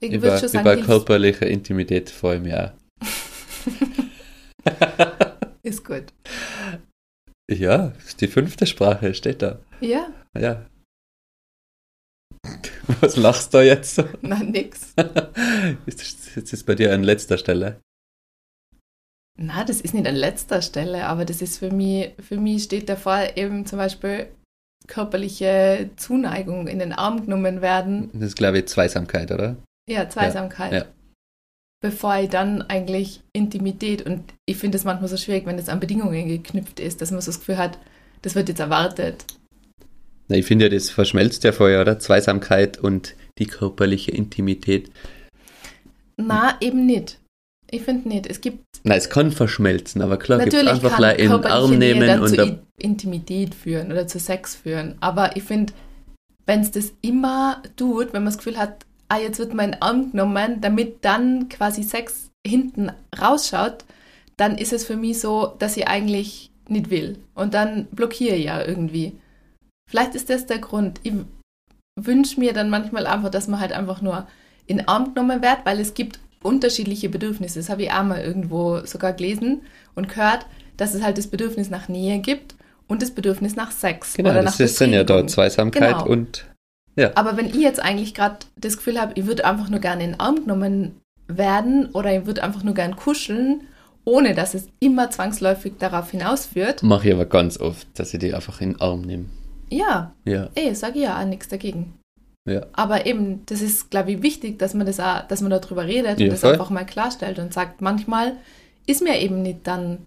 [SPEAKER 2] ich
[SPEAKER 1] Über,
[SPEAKER 2] schon sagen,
[SPEAKER 1] über körperliche Intimität freue ich mich auch.
[SPEAKER 2] ist gut.
[SPEAKER 1] Ja, ist die fünfte Sprache, steht da.
[SPEAKER 2] Ja,
[SPEAKER 1] Ja. Was lachst du jetzt so?
[SPEAKER 2] na nix.
[SPEAKER 1] Ist das jetzt ist bei dir an letzter Stelle?
[SPEAKER 2] Na, das ist nicht an letzter Stelle, aber das ist für mich, für mich steht davor eben zum Beispiel körperliche Zuneigung in den Arm genommen werden.
[SPEAKER 1] Das ist, glaube ich, Zweisamkeit, oder?
[SPEAKER 2] Ja, Zweisamkeit.
[SPEAKER 1] Ja.
[SPEAKER 2] Bevor ich dann eigentlich Intimität und ich finde es manchmal so schwierig, wenn das an Bedingungen geknüpft ist, dass man so das Gefühl hat, das wird jetzt erwartet.
[SPEAKER 1] Na, ich finde ja, das verschmelzt ja vorher, oder? Zweisamkeit und die körperliche Intimität.
[SPEAKER 2] Na, eben nicht. Ich finde nicht. Es gibt
[SPEAKER 1] Na, es kann verschmelzen, aber klar, gibt einfach
[SPEAKER 2] kann
[SPEAKER 1] in den Arm nehmen und
[SPEAKER 2] zu Intimität führen oder zu Sex führen. Aber ich finde, wenn es das immer tut, wenn man das Gefühl hat, ah, jetzt wird mein Arm genommen, damit dann quasi Sex hinten rausschaut, dann ist es für mich so, dass ich eigentlich nicht will. Und dann blockiere ich ja irgendwie. Vielleicht ist das der Grund. Ich wünsche mir dann manchmal einfach, dass man halt einfach nur in den Arm genommen wird, weil es gibt unterschiedliche Bedürfnisse. Das habe ich auch mal irgendwo sogar gelesen und gehört, dass es halt das Bedürfnis nach Nähe gibt und das Bedürfnis nach Sex.
[SPEAKER 1] genau,
[SPEAKER 2] oder
[SPEAKER 1] das ist dann ja da
[SPEAKER 2] Befriedigung.
[SPEAKER 1] Zweisamkeit
[SPEAKER 2] Genau.
[SPEAKER 1] und
[SPEAKER 2] Aber wenn ich jetzt eigentlich gerade das Gefühl habe, ich würde einfach nur gerne in den Arm genommen werden oder ich würde einfach nur gern kuscheln, ohne dass es immer zwangsläufig darauf hinausführt,
[SPEAKER 1] mache ich aber ganz oft, dass ich die einfach in den Arm nehme.
[SPEAKER 2] ja,
[SPEAKER 1] Ja,
[SPEAKER 2] eh, sage ich ja auch nichts dagegen.
[SPEAKER 1] Ja.
[SPEAKER 2] Aber eben, das ist, glaube ich, wichtig, dass man das auch, dass man darüber redet
[SPEAKER 1] Ja,
[SPEAKER 2] und das
[SPEAKER 1] voll.
[SPEAKER 2] einfach mal klarstellt und sagt, manchmal ist mir eben nicht dann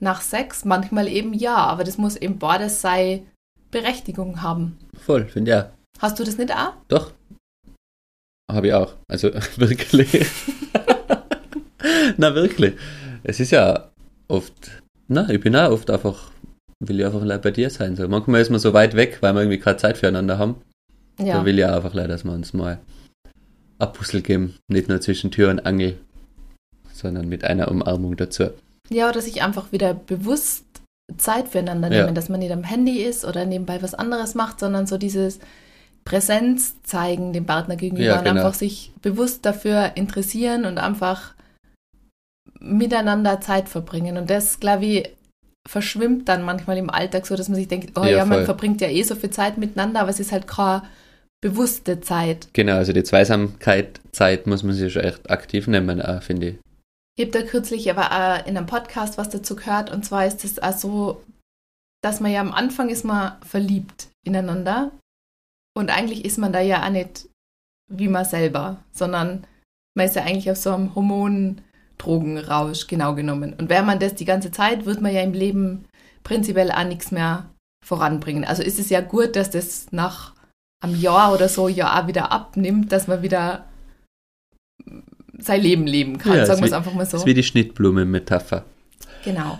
[SPEAKER 2] nach Sex, manchmal eben ja, aber das muss eben beides sei Berechtigung haben.
[SPEAKER 1] Voll, finde ich auch.
[SPEAKER 2] Hast du das nicht auch?
[SPEAKER 1] Doch. Habe ich auch. Also wirklich. na, wirklich. Es ist ja oft. Na, ich bin auch oft einfach. Will ich einfach bei dir sein. So. Manchmal ist man so weit weg, weil wir irgendwie keine Zeit füreinander haben.
[SPEAKER 2] Ja.
[SPEAKER 1] Da will ich einfach leider, dass wir uns mal ein Puzzle geben. Nicht nur zwischen Tür und Angel, sondern mit einer Umarmung dazu.
[SPEAKER 2] Ja, oder sich einfach wieder bewusst Zeit füreinander
[SPEAKER 1] Ja.
[SPEAKER 2] nehmen, dass man nicht am Handy ist oder nebenbei was anderes macht, sondern so dieses Präsenz zeigen dem Partner gegenüber
[SPEAKER 1] Ja,
[SPEAKER 2] und
[SPEAKER 1] genau.
[SPEAKER 2] einfach sich bewusst dafür interessieren und einfach miteinander Zeit verbringen. Und das, glaube ich, verschwimmt dann manchmal im Alltag so, dass man sich denkt, oh
[SPEAKER 1] Ja,
[SPEAKER 2] ja, man verbringt ja eh so viel Zeit miteinander, aber es ist halt keine bewusste Zeit.
[SPEAKER 1] Genau, also die Zweisamkeit, Zeit muss man sich schon echt aktiv nehmen, auch, finde ich.
[SPEAKER 2] Ich habe da kürzlich aber auch in einem Podcast was dazu gehört und zwar ist es auch so, dass man ja am Anfang ist man verliebt ineinander Und eigentlich ist man da ja auch nicht wie man selber, sondern man ist ja eigentlich auf so einem Hormondrogenrausch genau genommen. Und wäre man das die ganze Zeit, wird man ja im Leben prinzipiell auch nichts mehr voranbringen. Also ist es ja gut, dass das nach einem Jahr oder so ja auch wieder abnimmt, dass man wieder sein Leben leben kann,
[SPEAKER 1] Ja,
[SPEAKER 2] sagen wir es einfach mal so.
[SPEAKER 1] Das ist wie die Schnittblume-Metapher.
[SPEAKER 2] Genau.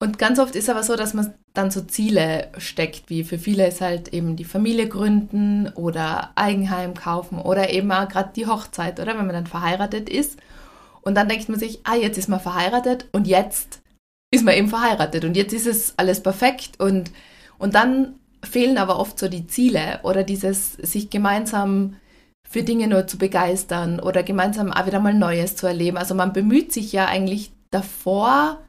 [SPEAKER 2] Und ganz oft ist aber so, dass man dann so Ziele steckt, wie für viele ist halt eben die Familie gründen oder Eigenheim kaufen oder eben auch gerade die Hochzeit, oder wenn man dann verheiratet ist. Und dann denkt man sich, ah, jetzt ist man verheiratet und jetzt ist man eben verheiratet und jetzt ist es alles perfekt und, und dann fehlen aber oft so die Ziele oder dieses sich gemeinsam für Dinge nur zu begeistern oder gemeinsam auch wieder mal Neues zu erleben. Also man bemüht sich ja eigentlich davor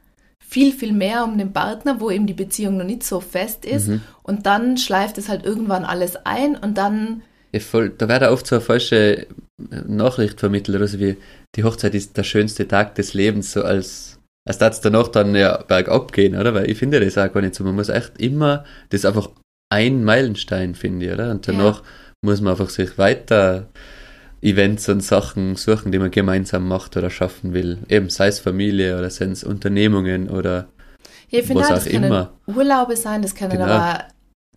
[SPEAKER 2] viel, viel mehr um den Partner, wo eben die Beziehung noch nicht so fest ist.
[SPEAKER 1] Mhm.
[SPEAKER 2] Und dann schleift es halt irgendwann alles ein und dann,
[SPEAKER 1] Ja, voll, da wird oft so eine falsche Nachricht vermittelt, oder so wie die Hochzeit ist der schönste Tag des Lebens, so als, als darf es danach dann ja bergab gehen, oder? Weil ich finde das auch gar nicht so. Man muss echt immer, das einfach ein Meilenstein, finde ich, oder? Und danach muss man einfach sich weiter Events und Sachen suchen, die man gemeinsam macht oder schaffen will. Eben, sei es Familie oder seien es Unternehmungen oder
[SPEAKER 2] ja, ich finde
[SPEAKER 1] Was
[SPEAKER 2] auch, das
[SPEAKER 1] immer.
[SPEAKER 2] Urlaube sein, das können
[SPEAKER 1] Genau.
[SPEAKER 2] aber,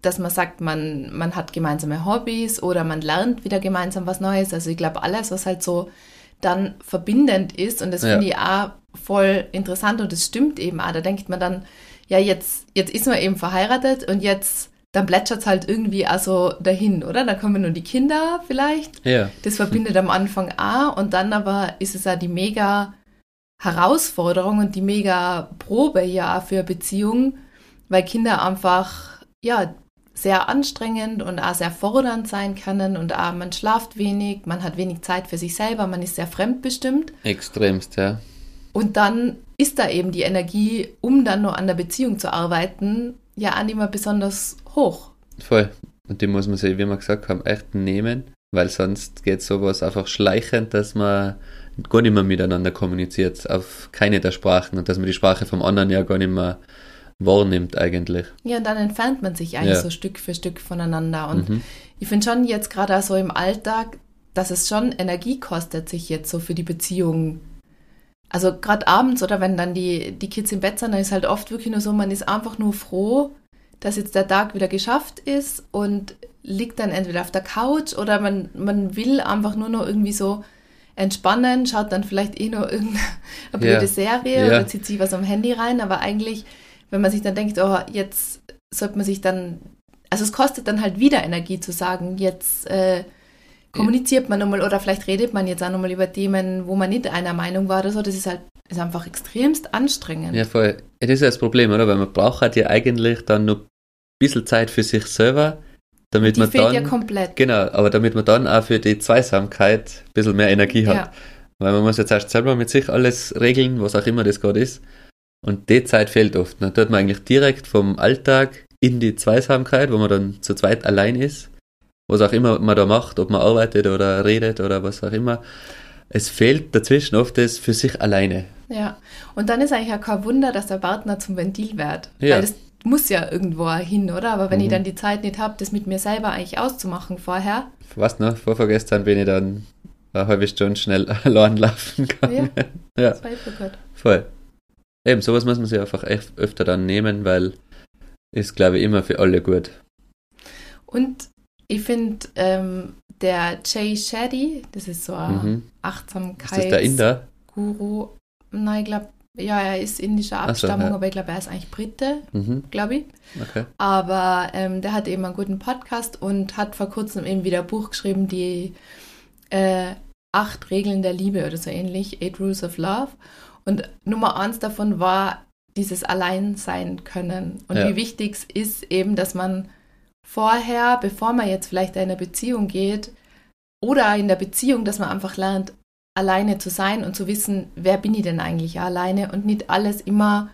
[SPEAKER 2] dass man sagt, man, man hat gemeinsame Hobbys oder man lernt wieder gemeinsam was Neues. Also ich glaube, alles, was halt so dann verbindend ist und das
[SPEAKER 1] Ja.
[SPEAKER 2] finde ich auch voll interessant und das stimmt eben auch. Da denkt man dann, ja, jetzt, jetzt ist man eben verheiratet und jetzt, dann plätschert es halt irgendwie also dahin, oder? Dann kommen nur die Kinder vielleicht.
[SPEAKER 1] ja,
[SPEAKER 2] Das verbindet am Anfang auch und dann aber ist es ja die mega Herausforderung und die mega Probe ja für Beziehungen, weil Kinder einfach ja sehr anstrengend und auch sehr fordernd sein können und auch man schlaft wenig, man hat wenig Zeit für sich selber, man ist sehr fremdbestimmt
[SPEAKER 1] extremst, ja.
[SPEAKER 2] und dann ist da eben die Energie, um dann nur an der Beziehung zu arbeiten, ja auch nicht mehr besonders hoch.
[SPEAKER 1] Voll. Und die muss man sich, wie wir gesagt haben, echt nehmen, weil sonst geht sowas einfach schleichend, dass man gar nicht mehr miteinander kommuniziert, auf keine der Sprachen und dass man die Sprache vom anderen ja gar nicht mehr wahrnimmt eigentlich.
[SPEAKER 2] Ja, und dann entfernt man sich eigentlich
[SPEAKER 1] Ja.
[SPEAKER 2] so Stück für Stück voneinander. Und
[SPEAKER 1] Mhm.
[SPEAKER 2] ich finde schon jetzt gerade auch so im Alltag, dass es schon Energie kostet, sich jetzt so für die Beziehung. Also gerade abends oder wenn dann die, die Kids im Bett sind, dann ist halt oft wirklich nur so, man ist einfach nur froh, dass jetzt der Tag wieder geschafft ist und liegt dann entweder auf der Couch oder man, man will einfach nur noch irgendwie so entspannen, schaut dann vielleicht eh nur irgendeine blöde
[SPEAKER 1] Ja.
[SPEAKER 2] Serie
[SPEAKER 1] Ja.
[SPEAKER 2] oder zieht sich was am Handy rein, aber eigentlich, wenn man sich dann denkt, oh, jetzt sollte man sich dann, also es kostet dann halt wieder Energie zu sagen, jetzt äh, kommuniziert man nochmal oder vielleicht redet man jetzt auch nochmal über Themen, wo man nicht einer Meinung war oder so, das ist halt ist einfach extremst anstrengend.
[SPEAKER 1] Ja, voll. Das ist ja das Problem, oder? Weil man braucht halt ja eigentlich dann noch ein bisschen Zeit für sich selber, damit
[SPEAKER 2] die
[SPEAKER 1] man
[SPEAKER 2] fehlt
[SPEAKER 1] dann.
[SPEAKER 2] ja komplett.
[SPEAKER 1] Genau, aber damit man dann auch für die Zweisamkeit ein bisschen mehr Energie hat.
[SPEAKER 2] Ja.
[SPEAKER 1] Weil man muss jetzt erst selber mit sich alles regeln, was auch immer das gerade ist. Und die Zeit fehlt oft. Dann tut man eigentlich direkt vom Alltag in die Zweisamkeit, wo man dann zu zweit allein ist. Was auch immer man da macht, ob man arbeitet oder redet oder was auch immer. Es fehlt dazwischen oft das für sich alleine.
[SPEAKER 2] Ja, und dann ist eigentlich auch kein Wunder, dass der Partner zum Ventil wird.
[SPEAKER 1] Ja.
[SPEAKER 2] Weil das muss ja irgendwo hin, oder? Aber wenn ich
[SPEAKER 1] Mhm.
[SPEAKER 2] dann die Zeit nicht habe, das mit mir selber eigentlich auszumachen vorher,
[SPEAKER 1] Was noch? Vorvergestern bin ich dann eine halbe Stunde schnell allein laufen gegangen. Ja.
[SPEAKER 2] ich gut.
[SPEAKER 1] Voll. Eben, sowas muss man sich einfach öfter dann nehmen, weil ist, glaube ich, immer für alle gut.
[SPEAKER 2] Und ich finde, ähm, der Jay Shetty, das ist so ein
[SPEAKER 1] Mhm. Ist
[SPEAKER 2] Achtsamkeits...
[SPEAKER 1] das der Inder?
[SPEAKER 2] Guru. Nein, ich glaube, ja, er ist indischer
[SPEAKER 1] Ach so,
[SPEAKER 2] Abstammung,
[SPEAKER 1] ja.
[SPEAKER 2] aber ich glaube, er ist eigentlich Brite,
[SPEAKER 1] Mhm.
[SPEAKER 2] glaube ich.
[SPEAKER 1] Okay.
[SPEAKER 2] Aber ähm, der hat eben einen guten Podcast und hat vor kurzem eben wieder ein Buch geschrieben, die äh, acht Regeln der Liebe oder so ähnlich, Eight Rules of Love. Und Nummer eins davon war dieses Alleinsein können. Und
[SPEAKER 1] Ja.
[SPEAKER 2] wie wichtig es ist eben, dass man vorher, bevor man jetzt vielleicht in eine Beziehung geht, oder in der Beziehung, dass man einfach lernt, alleine zu sein und zu wissen, wer bin ich denn eigentlich alleine und nicht alles immer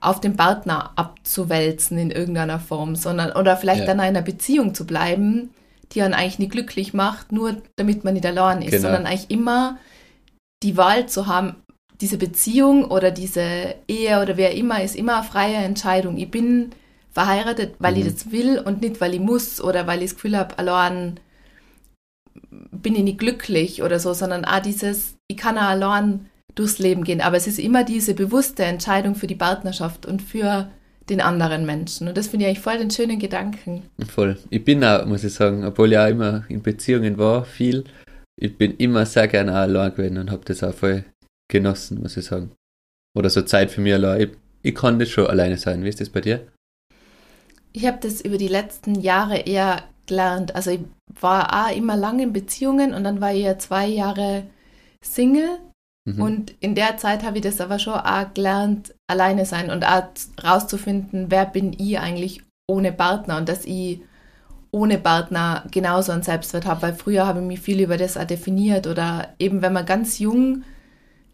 [SPEAKER 2] auf den Partner abzuwälzen in irgendeiner Form, sondern oder vielleicht
[SPEAKER 1] Ja.
[SPEAKER 2] dann in einer Beziehung zu bleiben, die einen eigentlich nicht glücklich macht, nur damit man nicht allein ist,
[SPEAKER 1] Genau.
[SPEAKER 2] sondern eigentlich immer die Wahl zu haben, diese Beziehung oder diese Ehe oder wer immer ist immer eine freie Entscheidung. Ich bin verheiratet, weil
[SPEAKER 1] Mhm.
[SPEAKER 2] ich das will und nicht, weil ich muss oder weil ich das Gefühl habe, allein bin ich nicht glücklich oder so, sondern auch dieses, ich kann auch allein durchs Leben gehen. Aber es ist immer diese bewusste Entscheidung für die Partnerschaft und für den anderen Menschen. Und das finde ich eigentlich voll den schönen Gedanken.
[SPEAKER 1] Voll. Ich bin auch, muss ich sagen, obwohl ich auch immer in Beziehungen war, viel, ich bin immer sehr gerne auch allein gewesen und habe das auch voll genossen, muss ich sagen. Oder so Zeit für mich allein. Ich, ich kann nicht schon alleine sein. Wie ist das bei dir?
[SPEAKER 2] Ich habe das über die letzten Jahre eher gelernt. Also ich war auch immer lange in Beziehungen und dann war ich ja zwei Jahre Single
[SPEAKER 1] Mhm.
[SPEAKER 2] Und in der Zeit habe ich das aber schon auch gelernt, alleine sein und auch rauszufinden, wer bin ich eigentlich ohne Partner und dass ich ohne Partner genauso einen Selbstwert habe, weil früher habe ich mich viel über das auch definiert oder eben wenn man ganz jung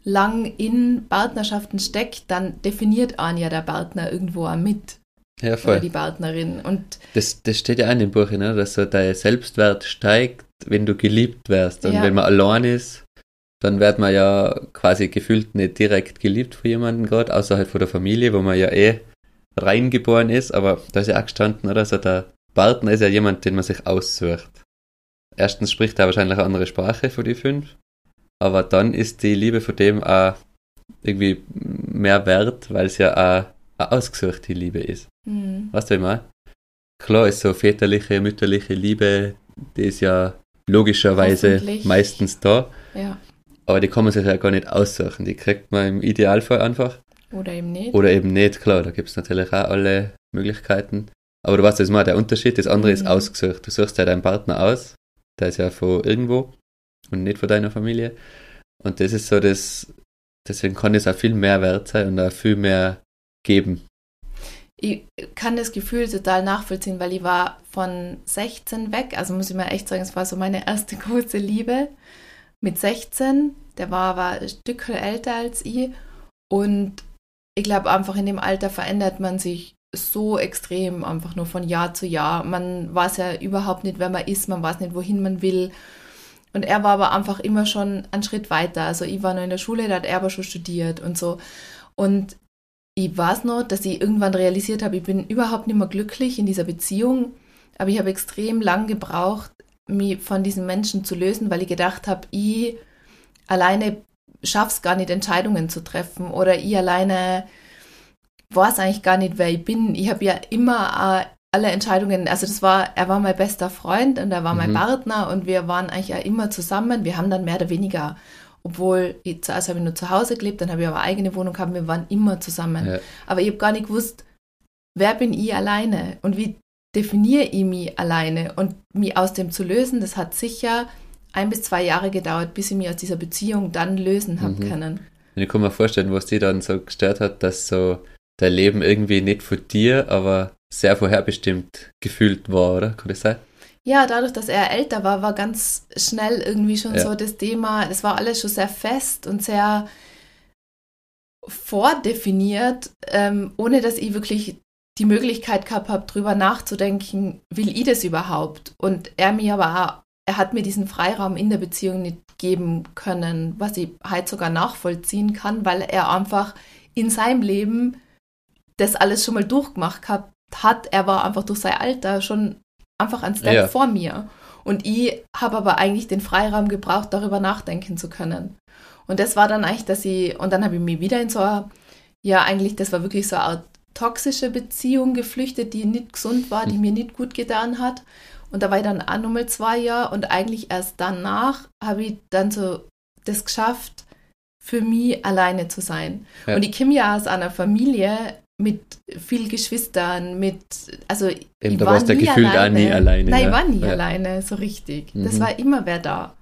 [SPEAKER 2] lang in Partnerschaften steckt, dann definiert einen ja der Partner irgendwo auch mit
[SPEAKER 1] ja,
[SPEAKER 2] oder
[SPEAKER 1] voll.
[SPEAKER 2] die Partnerin und
[SPEAKER 1] Das, das steht ja auch in dem Buch, ne? dass so dein Selbstwert steigt, wenn du geliebt wirst. Und
[SPEAKER 2] Ja.
[SPEAKER 1] wenn man allein ist, dann wird man ja quasi gefühlt nicht direkt geliebt von jemandem gerade, außer halt von der Familie, wo man ja eh reingeboren ist. Aber da ist ja auch gestanden, oder? So der Partner ist ja jemand, den man sich aussucht. Erstens spricht er wahrscheinlich eine andere Sprache von die fünf, aber dann ist die Liebe von dem auch irgendwie mehr wert, weil es ja auch eine ausgesuchte Liebe ist.
[SPEAKER 2] Hm,
[SPEAKER 1] Weißt du, wie ich meine? Klar ist so väterliche, mütterliche Liebe, die ist ja logischerweise meistens da,
[SPEAKER 2] ja
[SPEAKER 1] aber die kann man sich ja gar nicht aussuchen. Die kriegt man im Idealfall einfach.
[SPEAKER 2] oder eben nicht.
[SPEAKER 1] Oder eben nicht, klar, da gibt es natürlich auch alle Möglichkeiten. Aber du weißt, das ist mal der Unterschied. Das andere ist
[SPEAKER 2] Mhm.
[SPEAKER 1] ausgesucht. Du suchst ja deinen Partner aus, der ist ja von irgendwo und nicht von deiner Familie. Und das ist so das, deswegen kann es auch viel mehr wert sein und auch viel mehr geben.
[SPEAKER 2] Ich kann das Gefühl total nachvollziehen, weil ich war von 16 weg, also muss ich mal echt sagen, es war so meine erste große Liebe mit 16. Der war aber ein Stück älter als ich und ich glaube einfach in dem Alter verändert man sich so extrem einfach nur von Jahr zu Jahr. Man weiß ja überhaupt nicht, wer man ist, man weiß nicht, wohin man will. Und er war aber einfach immer schon einen Schritt weiter. Also ich war noch in der Schule, da hat er aber schon studiert und so. Und ich weiß noch, dass ich irgendwann realisiert habe, ich bin überhaupt nicht mehr glücklich in dieser Beziehung, aber ich habe extrem lang gebraucht, mich von diesen Menschen zu lösen, weil ich gedacht habe, ich alleine schaff's gar nicht, Entscheidungen zu treffen oder ich alleine weiß eigentlich gar nicht, wer ich bin. Ich habe ja immer äh, alle Entscheidungen, also das war, er war mein bester Freund und er war mein
[SPEAKER 1] Mhm.
[SPEAKER 2] Partner und wir waren eigentlich auch immer zusammen. Wir haben dann mehr oder weniger, obwohl ich zuerst habe ich nur zu Hause gelebt, dann habe ich aber eigene Wohnung gehabt, wir waren immer zusammen.
[SPEAKER 1] Ja.
[SPEAKER 2] Aber ich habe gar nicht gewusst, wer bin ich alleine und wie definiere ich mich alleine und mich aus dem zu lösen, das hat sicher ein bis zwei Jahre gedauert, bis ich mich aus dieser Beziehung dann lösen habe
[SPEAKER 1] Mhm.
[SPEAKER 2] können.
[SPEAKER 1] Und ich kann mir vorstellen, was die dann so gestört hat, dass so dein Leben irgendwie nicht von dir, aber sehr vorherbestimmt gefühlt war, oder? Kann das sein?
[SPEAKER 2] Ja, dadurch, dass er älter war, war ganz schnell irgendwie schon
[SPEAKER 1] Ja.
[SPEAKER 2] so das Thema, es war alles schon sehr fest und sehr vordefiniert, ähm, ohne dass ich wirklich die Möglichkeit gehabt habe, drüber nachzudenken, will ich das überhaupt? Und er mir aber auch, er hat mir diesen Freiraum in der Beziehung nicht geben können, was ich halt sogar nachvollziehen kann, weil er einfach in seinem Leben das alles schon mal durchgemacht gehabt hat. Er war einfach durch sein Alter schon einfach ein Step
[SPEAKER 1] Ja.
[SPEAKER 2] vor mir. Und ich habe aber eigentlich den Freiraum gebraucht, darüber nachdenken zu können. Und das war dann eigentlich, dass ich, und dann habe ich mich wieder in so eine, ja, eigentlich, das war wirklich so eine Art toxische Beziehung geflüchtet, die nicht gesund war, die mir nicht gut getan hat. Und da war ich dann auch nochmal zwei Jahre und eigentlich erst danach habe ich dann so das geschafft, für mich alleine zu sein.
[SPEAKER 1] Ja.
[SPEAKER 2] Und ich komme ja aus einer Familie mit viel Geschwistern, mit, also
[SPEAKER 1] Eben,
[SPEAKER 2] ich
[SPEAKER 1] da
[SPEAKER 2] war
[SPEAKER 1] warst du
[SPEAKER 2] nie
[SPEAKER 1] gefühlt auch nie alleine,
[SPEAKER 2] Nein,
[SPEAKER 1] ja.
[SPEAKER 2] ich war nie
[SPEAKER 1] Ja.
[SPEAKER 2] alleine, so richtig. Das
[SPEAKER 1] Mhm.
[SPEAKER 2] war immer wer da.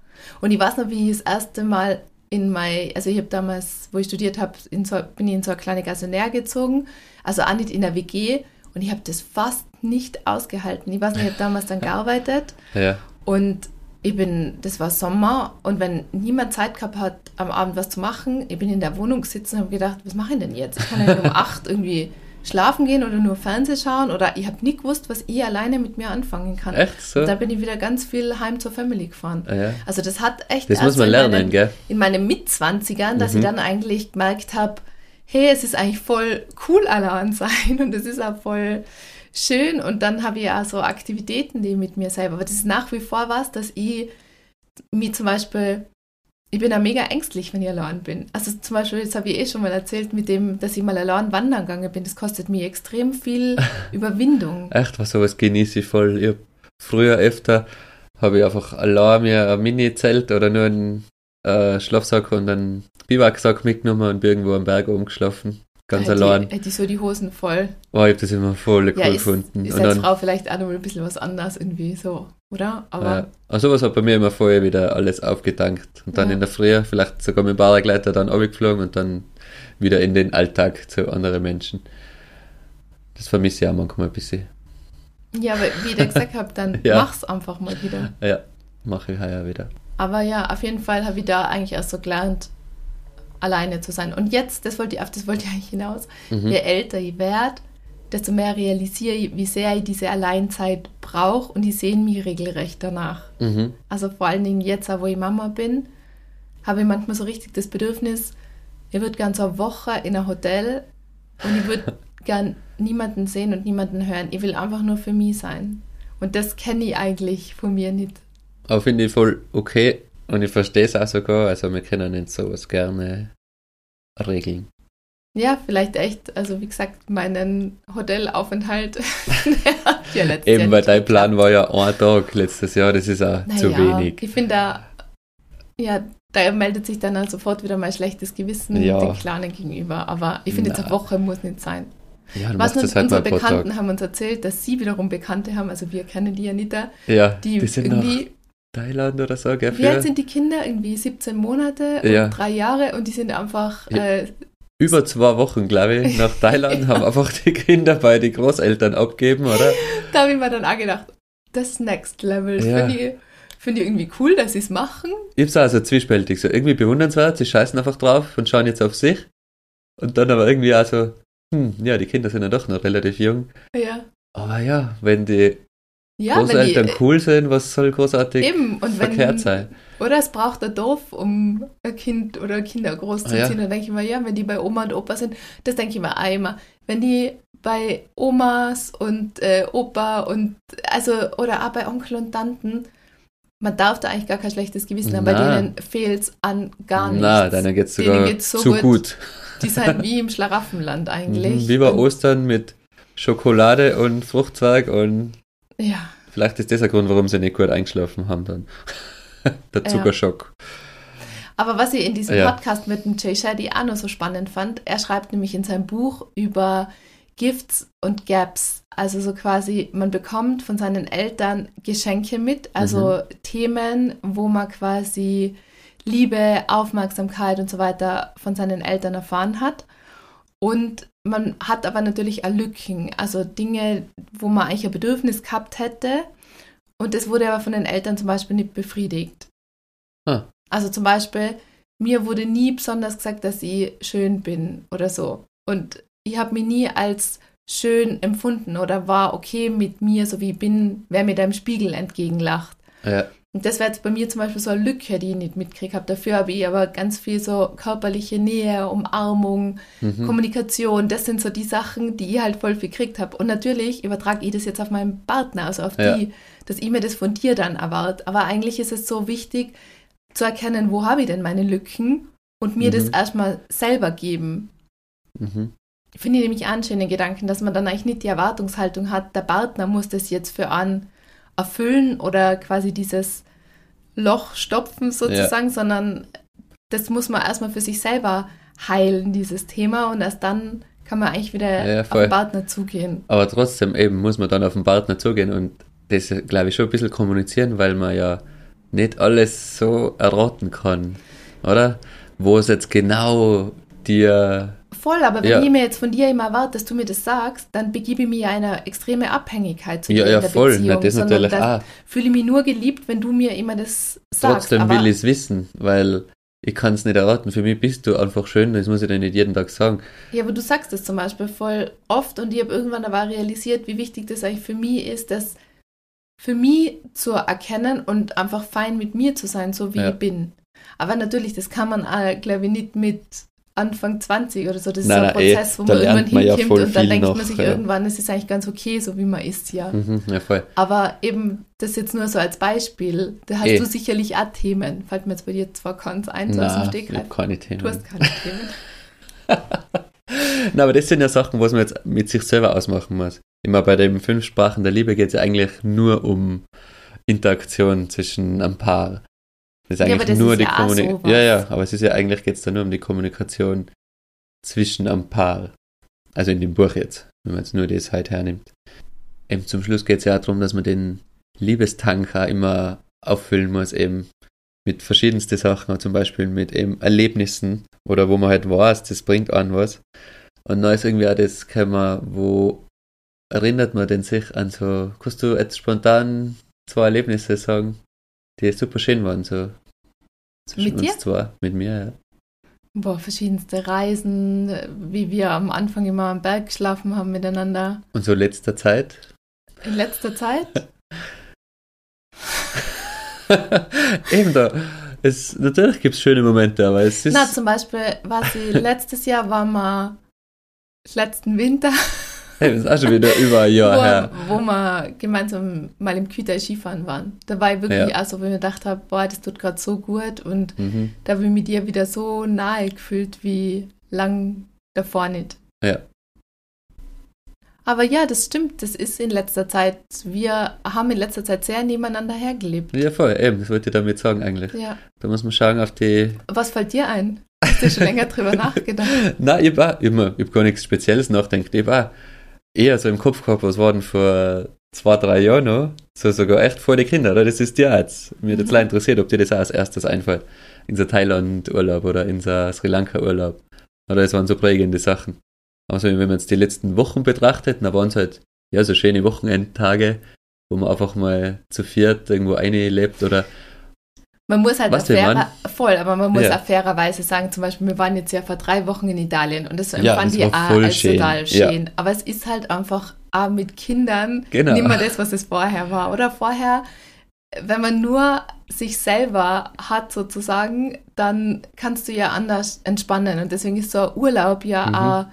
[SPEAKER 2] Und ich weiß noch, wie ich das erste Mal in mein, also ich habe damals, wo ich studiert habe, so, bin ich in so eine kleine Gasonär gezogen, also auch nicht in der WG und ich habe das fast nicht ausgehalten. Ich weiß nicht, ich habe damals dann gearbeitet
[SPEAKER 1] Ja.
[SPEAKER 2] und ich bin, das war Sommer und wenn niemand Zeit gehabt hat, am Abend was zu machen, ich bin in der Wohnung gesessen und habe gedacht, was mache ich denn jetzt? Ich kann ja um acht irgendwie schlafen gehen oder nur Fernsehen schauen oder ich habe nie gewusst, was ich alleine mit mir anfangen kann.
[SPEAKER 1] Echt so?
[SPEAKER 2] Und da bin ich wieder ganz viel heim zur Family gefahren.
[SPEAKER 1] Ah, ja.
[SPEAKER 2] Also das hat echt
[SPEAKER 1] Das muss man
[SPEAKER 2] in
[SPEAKER 1] lernen,
[SPEAKER 2] meinen,
[SPEAKER 1] gell?
[SPEAKER 2] in meinen Mitzwanzigern, dass
[SPEAKER 1] Mhm.
[SPEAKER 2] ich dann eigentlich gemerkt habe, hey, es ist eigentlich voll cool allein sein und es ist auch voll schön und dann habe ich ja so Aktivitäten, die mit mir selber. Aber das ist nach wie vor was, dass ich mir zum Beispiel, ich bin da mega ängstlich, wenn ich allein bin. Also zum Beispiel, das habe ich eh schon mal erzählt, mit dem, dass ich mal allein wandern gegangen bin. Das kostet mir extrem viel Überwindung.
[SPEAKER 1] Echt, was sowas genieße ich voll. Ich früher öfter habe ich einfach allein mir ein Mini-Zelt oder nur einen äh, Schlafsack und einen Biwaksack mitgenommen und bin irgendwo am Berg oben geschlafen. Ganz
[SPEAKER 2] hätte
[SPEAKER 1] allein.
[SPEAKER 2] Ich, hätte ich so die Hosen voll.
[SPEAKER 1] Oh, ich habe das immer voll cool
[SPEAKER 2] Ja, ist,
[SPEAKER 1] gefunden.
[SPEAKER 2] ist
[SPEAKER 1] und
[SPEAKER 2] als Frau vielleicht auch noch ein bisschen was anderes irgendwie so, oder? Aber
[SPEAKER 1] äh, also sowas hat bei mir immer vorher wieder alles aufgetankt. Und dann
[SPEAKER 2] Ja.
[SPEAKER 1] in der Früh vielleicht sogar mit dem Paragleiter dann abgeflogen und dann wieder in den Alltag zu anderen Menschen. Das vermisse ich auch manchmal ein bisschen.
[SPEAKER 2] ja, aber wie ich gesagt habe, dann
[SPEAKER 1] Ja.
[SPEAKER 2] mach's einfach mal wieder.
[SPEAKER 1] Ja, mache ich heuer wieder.
[SPEAKER 2] Aber ja, auf jeden Fall habe ich da eigentlich erst so gelernt, alleine zu sein. Und jetzt, das wollte ich, auf das wollte ich eigentlich hinaus,
[SPEAKER 1] Mhm.
[SPEAKER 2] je älter ich werde, desto mehr realisiere ich, wie sehr ich diese Alleinzeit brauche und ich sehne mich regelrecht danach.
[SPEAKER 1] Mhm.
[SPEAKER 2] Also vor allen Dingen jetzt, auch wo ich Mama bin, habe ich manchmal so richtig das Bedürfnis, ich würde gern so eine Woche in ein Hotel und ich würde gern niemanden sehen und niemanden hören. Ich will einfach nur für mich sein. Und das kenne ich eigentlich von mir nicht.
[SPEAKER 1] Aber finde ich voll okay und ich verstehe es auch sogar. Also wir können nicht sowas gerne regeln.
[SPEAKER 2] Ja, vielleicht echt, also wie gesagt, meinen Hotelaufenthalt. ja letztes
[SPEAKER 1] Eben,
[SPEAKER 2] Jahr
[SPEAKER 1] weil dein Plan war ja ein Tag letztes Jahr, das ist auch zu
[SPEAKER 2] Naja,
[SPEAKER 1] wenig.
[SPEAKER 2] Ich finde da, ja, da meldet sich dann auch sofort wieder mein schlechtes Gewissen
[SPEAKER 1] Ja.
[SPEAKER 2] den Kleinen gegenüber. Aber ich finde, jetzt eine. Woche muss nicht sein.
[SPEAKER 1] Ja,
[SPEAKER 2] Was
[SPEAKER 1] du
[SPEAKER 2] nun,
[SPEAKER 1] das halt
[SPEAKER 2] unsere Bekannten haben uns erzählt, dass sie wiederum Bekannte haben, also wir kennen die ja nicht da,
[SPEAKER 1] Ja,
[SPEAKER 2] die,
[SPEAKER 1] die,
[SPEAKER 2] irgendwie,
[SPEAKER 1] Thailand oder so, gell?
[SPEAKER 2] wie alt sind die Kinder? Irgendwie 17 Monate und
[SPEAKER 1] Ja.
[SPEAKER 2] drei Jahre und die sind einfach,
[SPEAKER 1] Ja.
[SPEAKER 2] äh,
[SPEAKER 1] über zwei Wochen, glaube ich, nach Thailand, haben einfach die Kinder bei den Großeltern abgegeben, oder?
[SPEAKER 2] da habe ich mir dann auch gedacht, das Next Level.
[SPEAKER 1] Ja.
[SPEAKER 2] Finde ich, find ich irgendwie cool, dass sie es machen.
[SPEAKER 1] Ich hab's auch so zwiespältig, so irgendwie bewundernswert, sie scheißen einfach drauf und schauen jetzt auf sich. Und dann aber irgendwie auch so, hm, ja, die Kinder sind ja doch noch relativ jung.
[SPEAKER 2] Ja,
[SPEAKER 1] Aber ja, wenn die
[SPEAKER 2] ja wenn die,
[SPEAKER 1] Großeltern cool sind, was soll großartig
[SPEAKER 2] Eben, und wenn,
[SPEAKER 1] verkehrt sein?
[SPEAKER 2] Oder es braucht ein Dorf, um ein Kind oder Kinder großzuziehen.
[SPEAKER 1] Ah, ja.
[SPEAKER 2] Dann denke ich mir, ja, wenn die bei Oma und Opa sind, das denke ich mir immer. Wenn die bei Omas und äh, Opa und also oder auch bei Onkel und Tanten, man darf da eigentlich gar kein schlechtes Gewissen haben, bei denen fehlt es an gar nichts.
[SPEAKER 1] Na, denen geht's
[SPEAKER 2] Denen
[SPEAKER 1] sogar
[SPEAKER 2] geht's so
[SPEAKER 1] zu
[SPEAKER 2] gut.
[SPEAKER 1] gut.
[SPEAKER 2] Die sind wie im Schlaraffenland eigentlich.
[SPEAKER 1] Mhm, Wie bei Ostern mit Schokolade und Fruchtzwerg und
[SPEAKER 2] Ja,
[SPEAKER 1] vielleicht ist das der Grund, warum sie nicht gut eingeschlafen haben dann. der
[SPEAKER 2] Ja.
[SPEAKER 1] Zuckerschock.
[SPEAKER 2] Aber was ich in diesem
[SPEAKER 1] Ja.
[SPEAKER 2] Podcast mit dem Jay Shetty auch noch so spannend fand, er schreibt nämlich in seinem Buch über Gifts und Gaps. Also so quasi, man bekommt von seinen Eltern Geschenke mit, also Themen, wo man quasi Liebe, Aufmerksamkeit und so weiter von seinen Eltern erfahren hat. Und man hat aber natürlich auch Lücken, also Dinge, wo man eigentlich ein Bedürfnis gehabt hätte. Und das wurde aber von den Eltern zum Beispiel nicht befriedigt.
[SPEAKER 1] Ah.
[SPEAKER 2] Also zum Beispiel, mir wurde nie besonders gesagt, dass ich schön bin oder so. Und ich habe mich nie als schön empfunden oder war okay mit mir, so wie ich bin, wer mir da im Spiegel entgegenlacht.
[SPEAKER 1] Ja,
[SPEAKER 2] Und das wäre jetzt bei mir zum Beispiel so eine Lücke, die ich nicht mitgekriegt habe. Dafür habe ich aber ganz viel so körperliche Nähe, Umarmung,
[SPEAKER 1] mhm.
[SPEAKER 2] Kommunikation. Das sind so die Sachen, die ich halt voll viel gekriegt habe. Und natürlich übertrage ich das jetzt auf meinen Partner, also auf
[SPEAKER 1] Ja.
[SPEAKER 2] die, dass ich mir das von dir dann erwarte. Aber eigentlich ist es so wichtig zu erkennen, wo habe ich denn meine Lücken und mir das
[SPEAKER 1] Mhm.
[SPEAKER 2] erstmal selber geben.
[SPEAKER 1] Mhm.
[SPEAKER 2] Finde ich nämlich auch einen schönen Gedanken, dass man dann eigentlich nicht die Erwartungshaltung hat, der Partner muss das jetzt für einen erfüllen oder quasi dieses Loch stopfen sozusagen, sondern das muss man erstmal für sich selber heilen, dieses Thema, und erst dann kann man eigentlich wieder
[SPEAKER 1] Ja,
[SPEAKER 2] auf den Partner zugehen.
[SPEAKER 1] Aber trotzdem eben muss man dann auf den Partner zugehen und das, glaube ich, schon ein bisschen kommunizieren, weil man ja nicht alles so erraten kann, oder? Wo es jetzt genau dir,
[SPEAKER 2] Voll, aber wenn
[SPEAKER 1] Ja.
[SPEAKER 2] ich mir jetzt von dir immer erwarte, dass du mir das sagst, dann begebe ich mich ja eine extreme Abhängigkeit zu
[SPEAKER 1] ja,
[SPEAKER 2] dir
[SPEAKER 1] ja,
[SPEAKER 2] in der
[SPEAKER 1] voll,
[SPEAKER 2] Beziehung.
[SPEAKER 1] na, das
[SPEAKER 2] sondern
[SPEAKER 1] natürlich auch.
[SPEAKER 2] fühle ich mich nur geliebt, wenn du mir immer das sagst.
[SPEAKER 1] Trotzdem will ich es wissen, weil ich kann es nicht erraten. Für mich bist du einfach schön, das muss ich dir nicht jeden Tag sagen.
[SPEAKER 2] Ja, aber du sagst es zum Beispiel voll oft und ich habe irgendwann aber realisiert, wie wichtig das eigentlich für mich ist, das für mich zu erkennen und einfach fein mit mir zu sein, so wie
[SPEAKER 1] Ja.
[SPEAKER 2] ich bin. Aber natürlich, das kann man, glaube ich, nicht mit Anfang 20 oder so. Das ist
[SPEAKER 1] Nein,
[SPEAKER 2] so ein
[SPEAKER 1] nein, eh,
[SPEAKER 2] Prozess, wo
[SPEAKER 1] da
[SPEAKER 2] man irgendwann
[SPEAKER 1] ja
[SPEAKER 2] hinkommt
[SPEAKER 1] voll
[SPEAKER 2] und dann denkt
[SPEAKER 1] noch,
[SPEAKER 2] man sich
[SPEAKER 1] ja.
[SPEAKER 2] irgendwann, es ist eigentlich ganz okay, so wie man ist, ja.
[SPEAKER 1] Mhm, ja, voll.
[SPEAKER 2] Aber eben, das jetzt nur so als Beispiel. Da hast
[SPEAKER 1] Eh.
[SPEAKER 2] du sicherlich auch Themen. Fällt mir jetzt bei dir zwar keins ein, so aus dem
[SPEAKER 1] ich
[SPEAKER 2] Stegreif.
[SPEAKER 1] hab keine Themen.
[SPEAKER 2] Du hast keine Themen.
[SPEAKER 1] Na, aber das sind ja Sachen, was man jetzt mit sich selber ausmachen muss. Immer bei den fünf Sprachen der Liebe geht es ja eigentlich nur um Interaktion zwischen einem Paar. Das ist
[SPEAKER 2] Ja,
[SPEAKER 1] eigentlich
[SPEAKER 2] aber das
[SPEAKER 1] nur
[SPEAKER 2] ist
[SPEAKER 1] die
[SPEAKER 2] ja
[SPEAKER 1] Kommunikation. Ja, ja, aber es ist ja eigentlich geht es da nur um die Kommunikation zwischen einem Paar. Also in dem Buch jetzt, wenn man jetzt nur das halt hernimmt. Eben zum Schluss geht es ja auch darum, dass man den Liebestank auch immer auffüllen muss, eben mit verschiedensten Sachen, zum Beispiel mit eben Erlebnissen oder wo man halt weiß, das bringt an was. Und da ist irgendwie auch das, kann man, wo erinnert man denn sich an so, kannst du jetzt spontan zwei Erlebnisse sagen, die super schön waren, so zwischen
[SPEAKER 2] Mit dir?
[SPEAKER 1] uns zwei, mit mir, ja.
[SPEAKER 2] Boah, verschiedenste Reisen, wie wir am Anfang immer am Berg geschlafen haben miteinander.
[SPEAKER 1] Und so letzter Zeit.
[SPEAKER 2] In letzter Zeit?
[SPEAKER 1] eben da. Es, natürlich gibt es schöne Momente, aber es ist.
[SPEAKER 2] Na, zum Beispiel war sie letztes Jahr, waren wir letzten Winter,
[SPEAKER 1] hey, das ist auch schon wieder über ein Jahr
[SPEAKER 2] wo,
[SPEAKER 1] her.
[SPEAKER 2] wo wir gemeinsam mal im Küter Skifahren waren. Da war ich wirklich
[SPEAKER 1] Ja.
[SPEAKER 2] auch so, wo ich mir gedacht habe, boah, das tut gerade so gut und
[SPEAKER 1] Mhm.
[SPEAKER 2] da habe ich mit dir wieder so nahe gefühlt wie lang davor nicht.
[SPEAKER 1] Ja.
[SPEAKER 2] Aber ja, das stimmt, das ist in letzter Zeit, wir haben in letzter Zeit sehr nebeneinander hergelebt.
[SPEAKER 1] Ja, voll, eben, das wollte ich damit sagen eigentlich.
[SPEAKER 2] Ja.
[SPEAKER 1] Da muss man schauen auf die.
[SPEAKER 2] Was fällt dir ein? Hast du schon länger drüber nachgedacht?
[SPEAKER 1] Nein, ich war immer, ich hab gar nichts Spezielles nachdenkt. Ich war eher so im Kopf gehabt, was war denn vor zwei, drei Jahren noch? So sogar echt vor die Kinder, oder? Das ist dir jetzt. Mir hat jetzt
[SPEAKER 2] Mhm.
[SPEAKER 1] leider interessiert, ob dir das auch als erstes einfällt. In so Thailand-Urlaub oder in so Sri Lanka-Urlaub. Oder es waren so prägende Sachen. Also wenn man jetzt die letzten Wochen betrachtet, dann waren es halt, ja, so schöne Wochenendtage, wo man einfach mal zu viert irgendwo einlebt oder
[SPEAKER 2] Man muss halt
[SPEAKER 1] Was
[SPEAKER 2] fairer, voll, aber man muss
[SPEAKER 1] Ja.
[SPEAKER 2] auch fairerweise sagen, zum Beispiel, wir waren jetzt ja vor drei Wochen in Italien und das
[SPEAKER 1] Ja,
[SPEAKER 2] empfand
[SPEAKER 1] das
[SPEAKER 2] ich auch als
[SPEAKER 1] schön.
[SPEAKER 2] total
[SPEAKER 1] Ja.
[SPEAKER 2] schön. Aber es ist halt einfach auch mit Kindern
[SPEAKER 1] Genau.
[SPEAKER 2] nicht mehr das, was es vorher war. Oder vorher, wenn man nur sich selber hat sozusagen, dann kannst du ja anders entspannen. Und deswegen ist so ein Urlaub ja
[SPEAKER 1] Mhm.
[SPEAKER 2] auch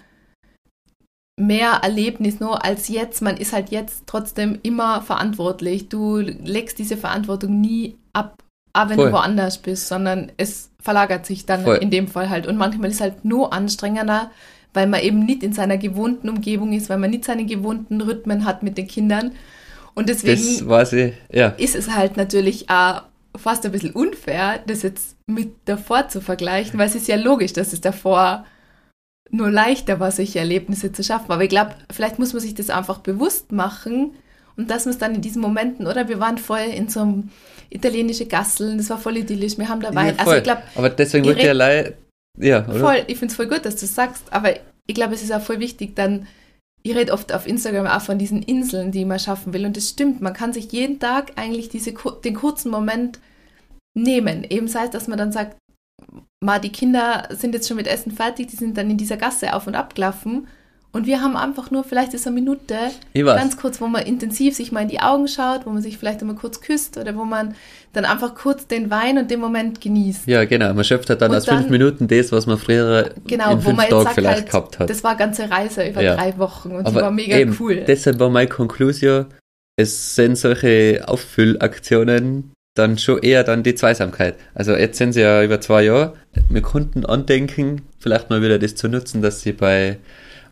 [SPEAKER 2] mehr Erlebnis nur als jetzt. Man ist halt jetzt trotzdem immer verantwortlich. Du legst diese Verantwortung nie ab, auch wenn
[SPEAKER 1] Voll.
[SPEAKER 2] du woanders bist, sondern es verlagert sich dann
[SPEAKER 1] Voll.
[SPEAKER 2] in dem Fall halt. Und manchmal ist halt nur anstrengender, weil man eben nicht in seiner gewohnten Umgebung ist, weil man nicht seine gewohnten Rhythmen hat mit den Kindern. Und deswegen
[SPEAKER 1] sie, ja.
[SPEAKER 2] ist es halt natürlich auch fast ein bisschen unfair, das jetzt mit davor zu vergleichen, weil es ist ja logisch, dass es davor nur leichter war, solche Erlebnisse zu schaffen. Aber ich glaube, vielleicht muss man sich das einfach bewusst machen und dass man es dann in diesen Momenten, oder? Wir waren voll in so einem italienische Gasseln, das war voll idyllisch, wir haben da Wein.
[SPEAKER 1] ja,
[SPEAKER 2] also ich glaube,
[SPEAKER 1] aber deswegen wollte ich allein, ja, oder?
[SPEAKER 2] Voll, ich finde es voll gut, dass du es sagst, aber ich glaube, es ist auch voll wichtig, dann, ich rede oft auf Instagram auch von diesen Inseln, die man schaffen will. Und das stimmt, man kann sich jeden Tag eigentlich diese, den kurzen Moment nehmen, eben sei es, dass man dann sagt, mal die Kinder sind jetzt schon mit Essen fertig, die sind dann in dieser Gasse auf und ab gelaufen und wir haben einfach nur vielleicht ist eine Minute, ganz kurz, wo man intensiv sich mal in die Augen schaut, wo man sich vielleicht einmal kurz küsst oder wo man dann einfach kurz den Wein und den Moment genießt.
[SPEAKER 1] Ja, genau. Man schöpft halt dann
[SPEAKER 2] Und
[SPEAKER 1] aus fünf
[SPEAKER 2] dann-
[SPEAKER 1] Minuten das, was man früher
[SPEAKER 2] Genau,
[SPEAKER 1] in fünf Tagen vielleicht
[SPEAKER 2] halt,
[SPEAKER 1] gehabt hat.
[SPEAKER 2] das war eine ganze Reise über
[SPEAKER 1] Ja.
[SPEAKER 2] drei Wochen und die
[SPEAKER 1] Aber
[SPEAKER 2] war mega
[SPEAKER 1] eben,
[SPEAKER 2] cool.
[SPEAKER 1] Deshalb war meine Konklusion, es sind solche Auffüllaktionen dann schon eher dann die Zweisamkeit. Also jetzt sind sie ja über zwei Jahre. Wir konnten andenken, vielleicht mal wieder das zu nutzen, dass sie bei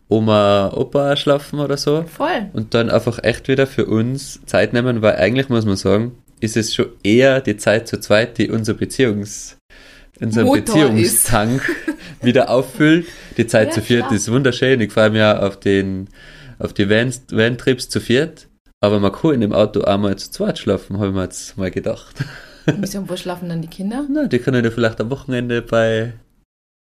[SPEAKER 1] Oma, Opa schlafen oder so.
[SPEAKER 2] Voll.
[SPEAKER 1] Und dann einfach echt wieder für uns Zeit nehmen, weil eigentlich muss man sagen, ist es schon eher die Zeit zu zweit, die unser Beziehungs, unseren
[SPEAKER 2] Motor
[SPEAKER 1] Beziehungstank wieder auffüllt. Die Zeit
[SPEAKER 2] Ja,
[SPEAKER 1] zu viert
[SPEAKER 2] klar.
[SPEAKER 1] ist wunderschön. Ich freue mich ja auf den, auf die Van- Van-Trips zu viert. Aber man kann in dem Auto auch mal zu zweit schlafen, habe ich mir jetzt mal gedacht.
[SPEAKER 2] Wieso, wo schlafen dann die Kinder?
[SPEAKER 1] Na, die können ja vielleicht am Wochenende bei,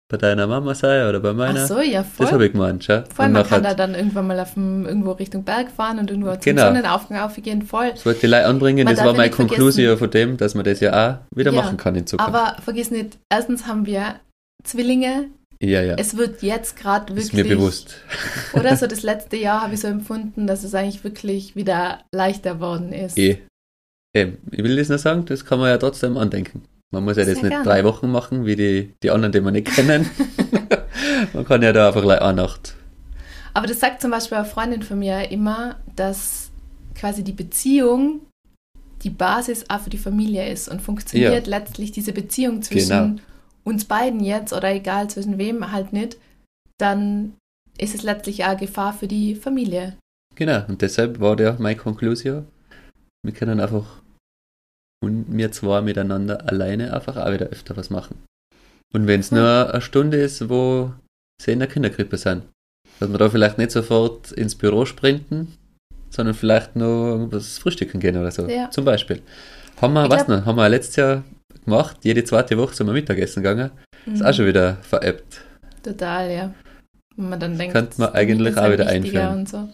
[SPEAKER 1] bei deiner Mama sein oder bei meiner.
[SPEAKER 2] Ach so, ja,
[SPEAKER 1] das habe
[SPEAKER 2] voll.
[SPEAKER 1] ich gemeint, schau.
[SPEAKER 2] Voll,
[SPEAKER 1] Und
[SPEAKER 2] man kann da dann irgendwann mal auf dem, irgendwo Richtung Berg fahren und irgendwo zum
[SPEAKER 1] Genau.
[SPEAKER 2] Sonnenaufgang aufgehen, voll.
[SPEAKER 1] Das wollte ich gleich anbringen,
[SPEAKER 2] Man
[SPEAKER 1] das war
[SPEAKER 2] ja
[SPEAKER 1] meine Konklusion von dem, dass man das ja auch wieder
[SPEAKER 2] Ja,
[SPEAKER 1] machen kann in Zukunft.
[SPEAKER 2] Aber vergiss nicht, erstens haben wir Zwillinge.
[SPEAKER 1] ja, ja,
[SPEAKER 2] Es wird jetzt gerade wirklich.
[SPEAKER 1] ist mir bewusst.
[SPEAKER 2] Oder so das letzte Jahr habe ich so empfunden, dass es eigentlich wirklich wieder leichter worden ist.
[SPEAKER 1] Eh. Eben, ich will das nur sagen, das kann man ja trotzdem andenken. Man muss ja das
[SPEAKER 2] Sehr
[SPEAKER 1] nicht
[SPEAKER 2] gerne.
[SPEAKER 1] drei Wochen machen, wie die, die anderen, die wir nicht kennen. Man kann ja da einfach gleich eine Nacht.
[SPEAKER 2] Aber das sagt zum Beispiel eine Freundin von mir immer, dass quasi die Beziehung die Basis auch für die Familie ist und funktioniert letztlich diese Beziehung zwischen
[SPEAKER 1] Genau.
[SPEAKER 2] uns beiden jetzt oder egal zwischen wem halt nicht, dann ist es letztlich auch eine Gefahr für die Familie.
[SPEAKER 1] Genau, und deshalb war der meine Konklusion. Wir können einfach und wir zwei miteinander alleine einfach auch wieder öfter was machen. Und wenn es
[SPEAKER 2] Cool.
[SPEAKER 1] nur eine Stunde ist, wo sie in der Kinderkrippe sind, dass wir da vielleicht nicht sofort ins Büro sprinten, sondern vielleicht noch was frühstücken gehen oder so.
[SPEAKER 2] Ja.
[SPEAKER 1] Zum Beispiel. Haben wir,
[SPEAKER 2] Ich
[SPEAKER 1] was
[SPEAKER 2] glaub-
[SPEAKER 1] noch, haben wir letztes Jahr gemacht, jede zweite Woche sind wir Mittagessen gegangen. Ist
[SPEAKER 2] Mhm.
[SPEAKER 1] auch schon wieder veräppt.
[SPEAKER 2] Total, ja. Wenn man dann denkt,
[SPEAKER 1] Könnte man eigentlich
[SPEAKER 2] ist
[SPEAKER 1] auch wieder einführen.
[SPEAKER 2] So.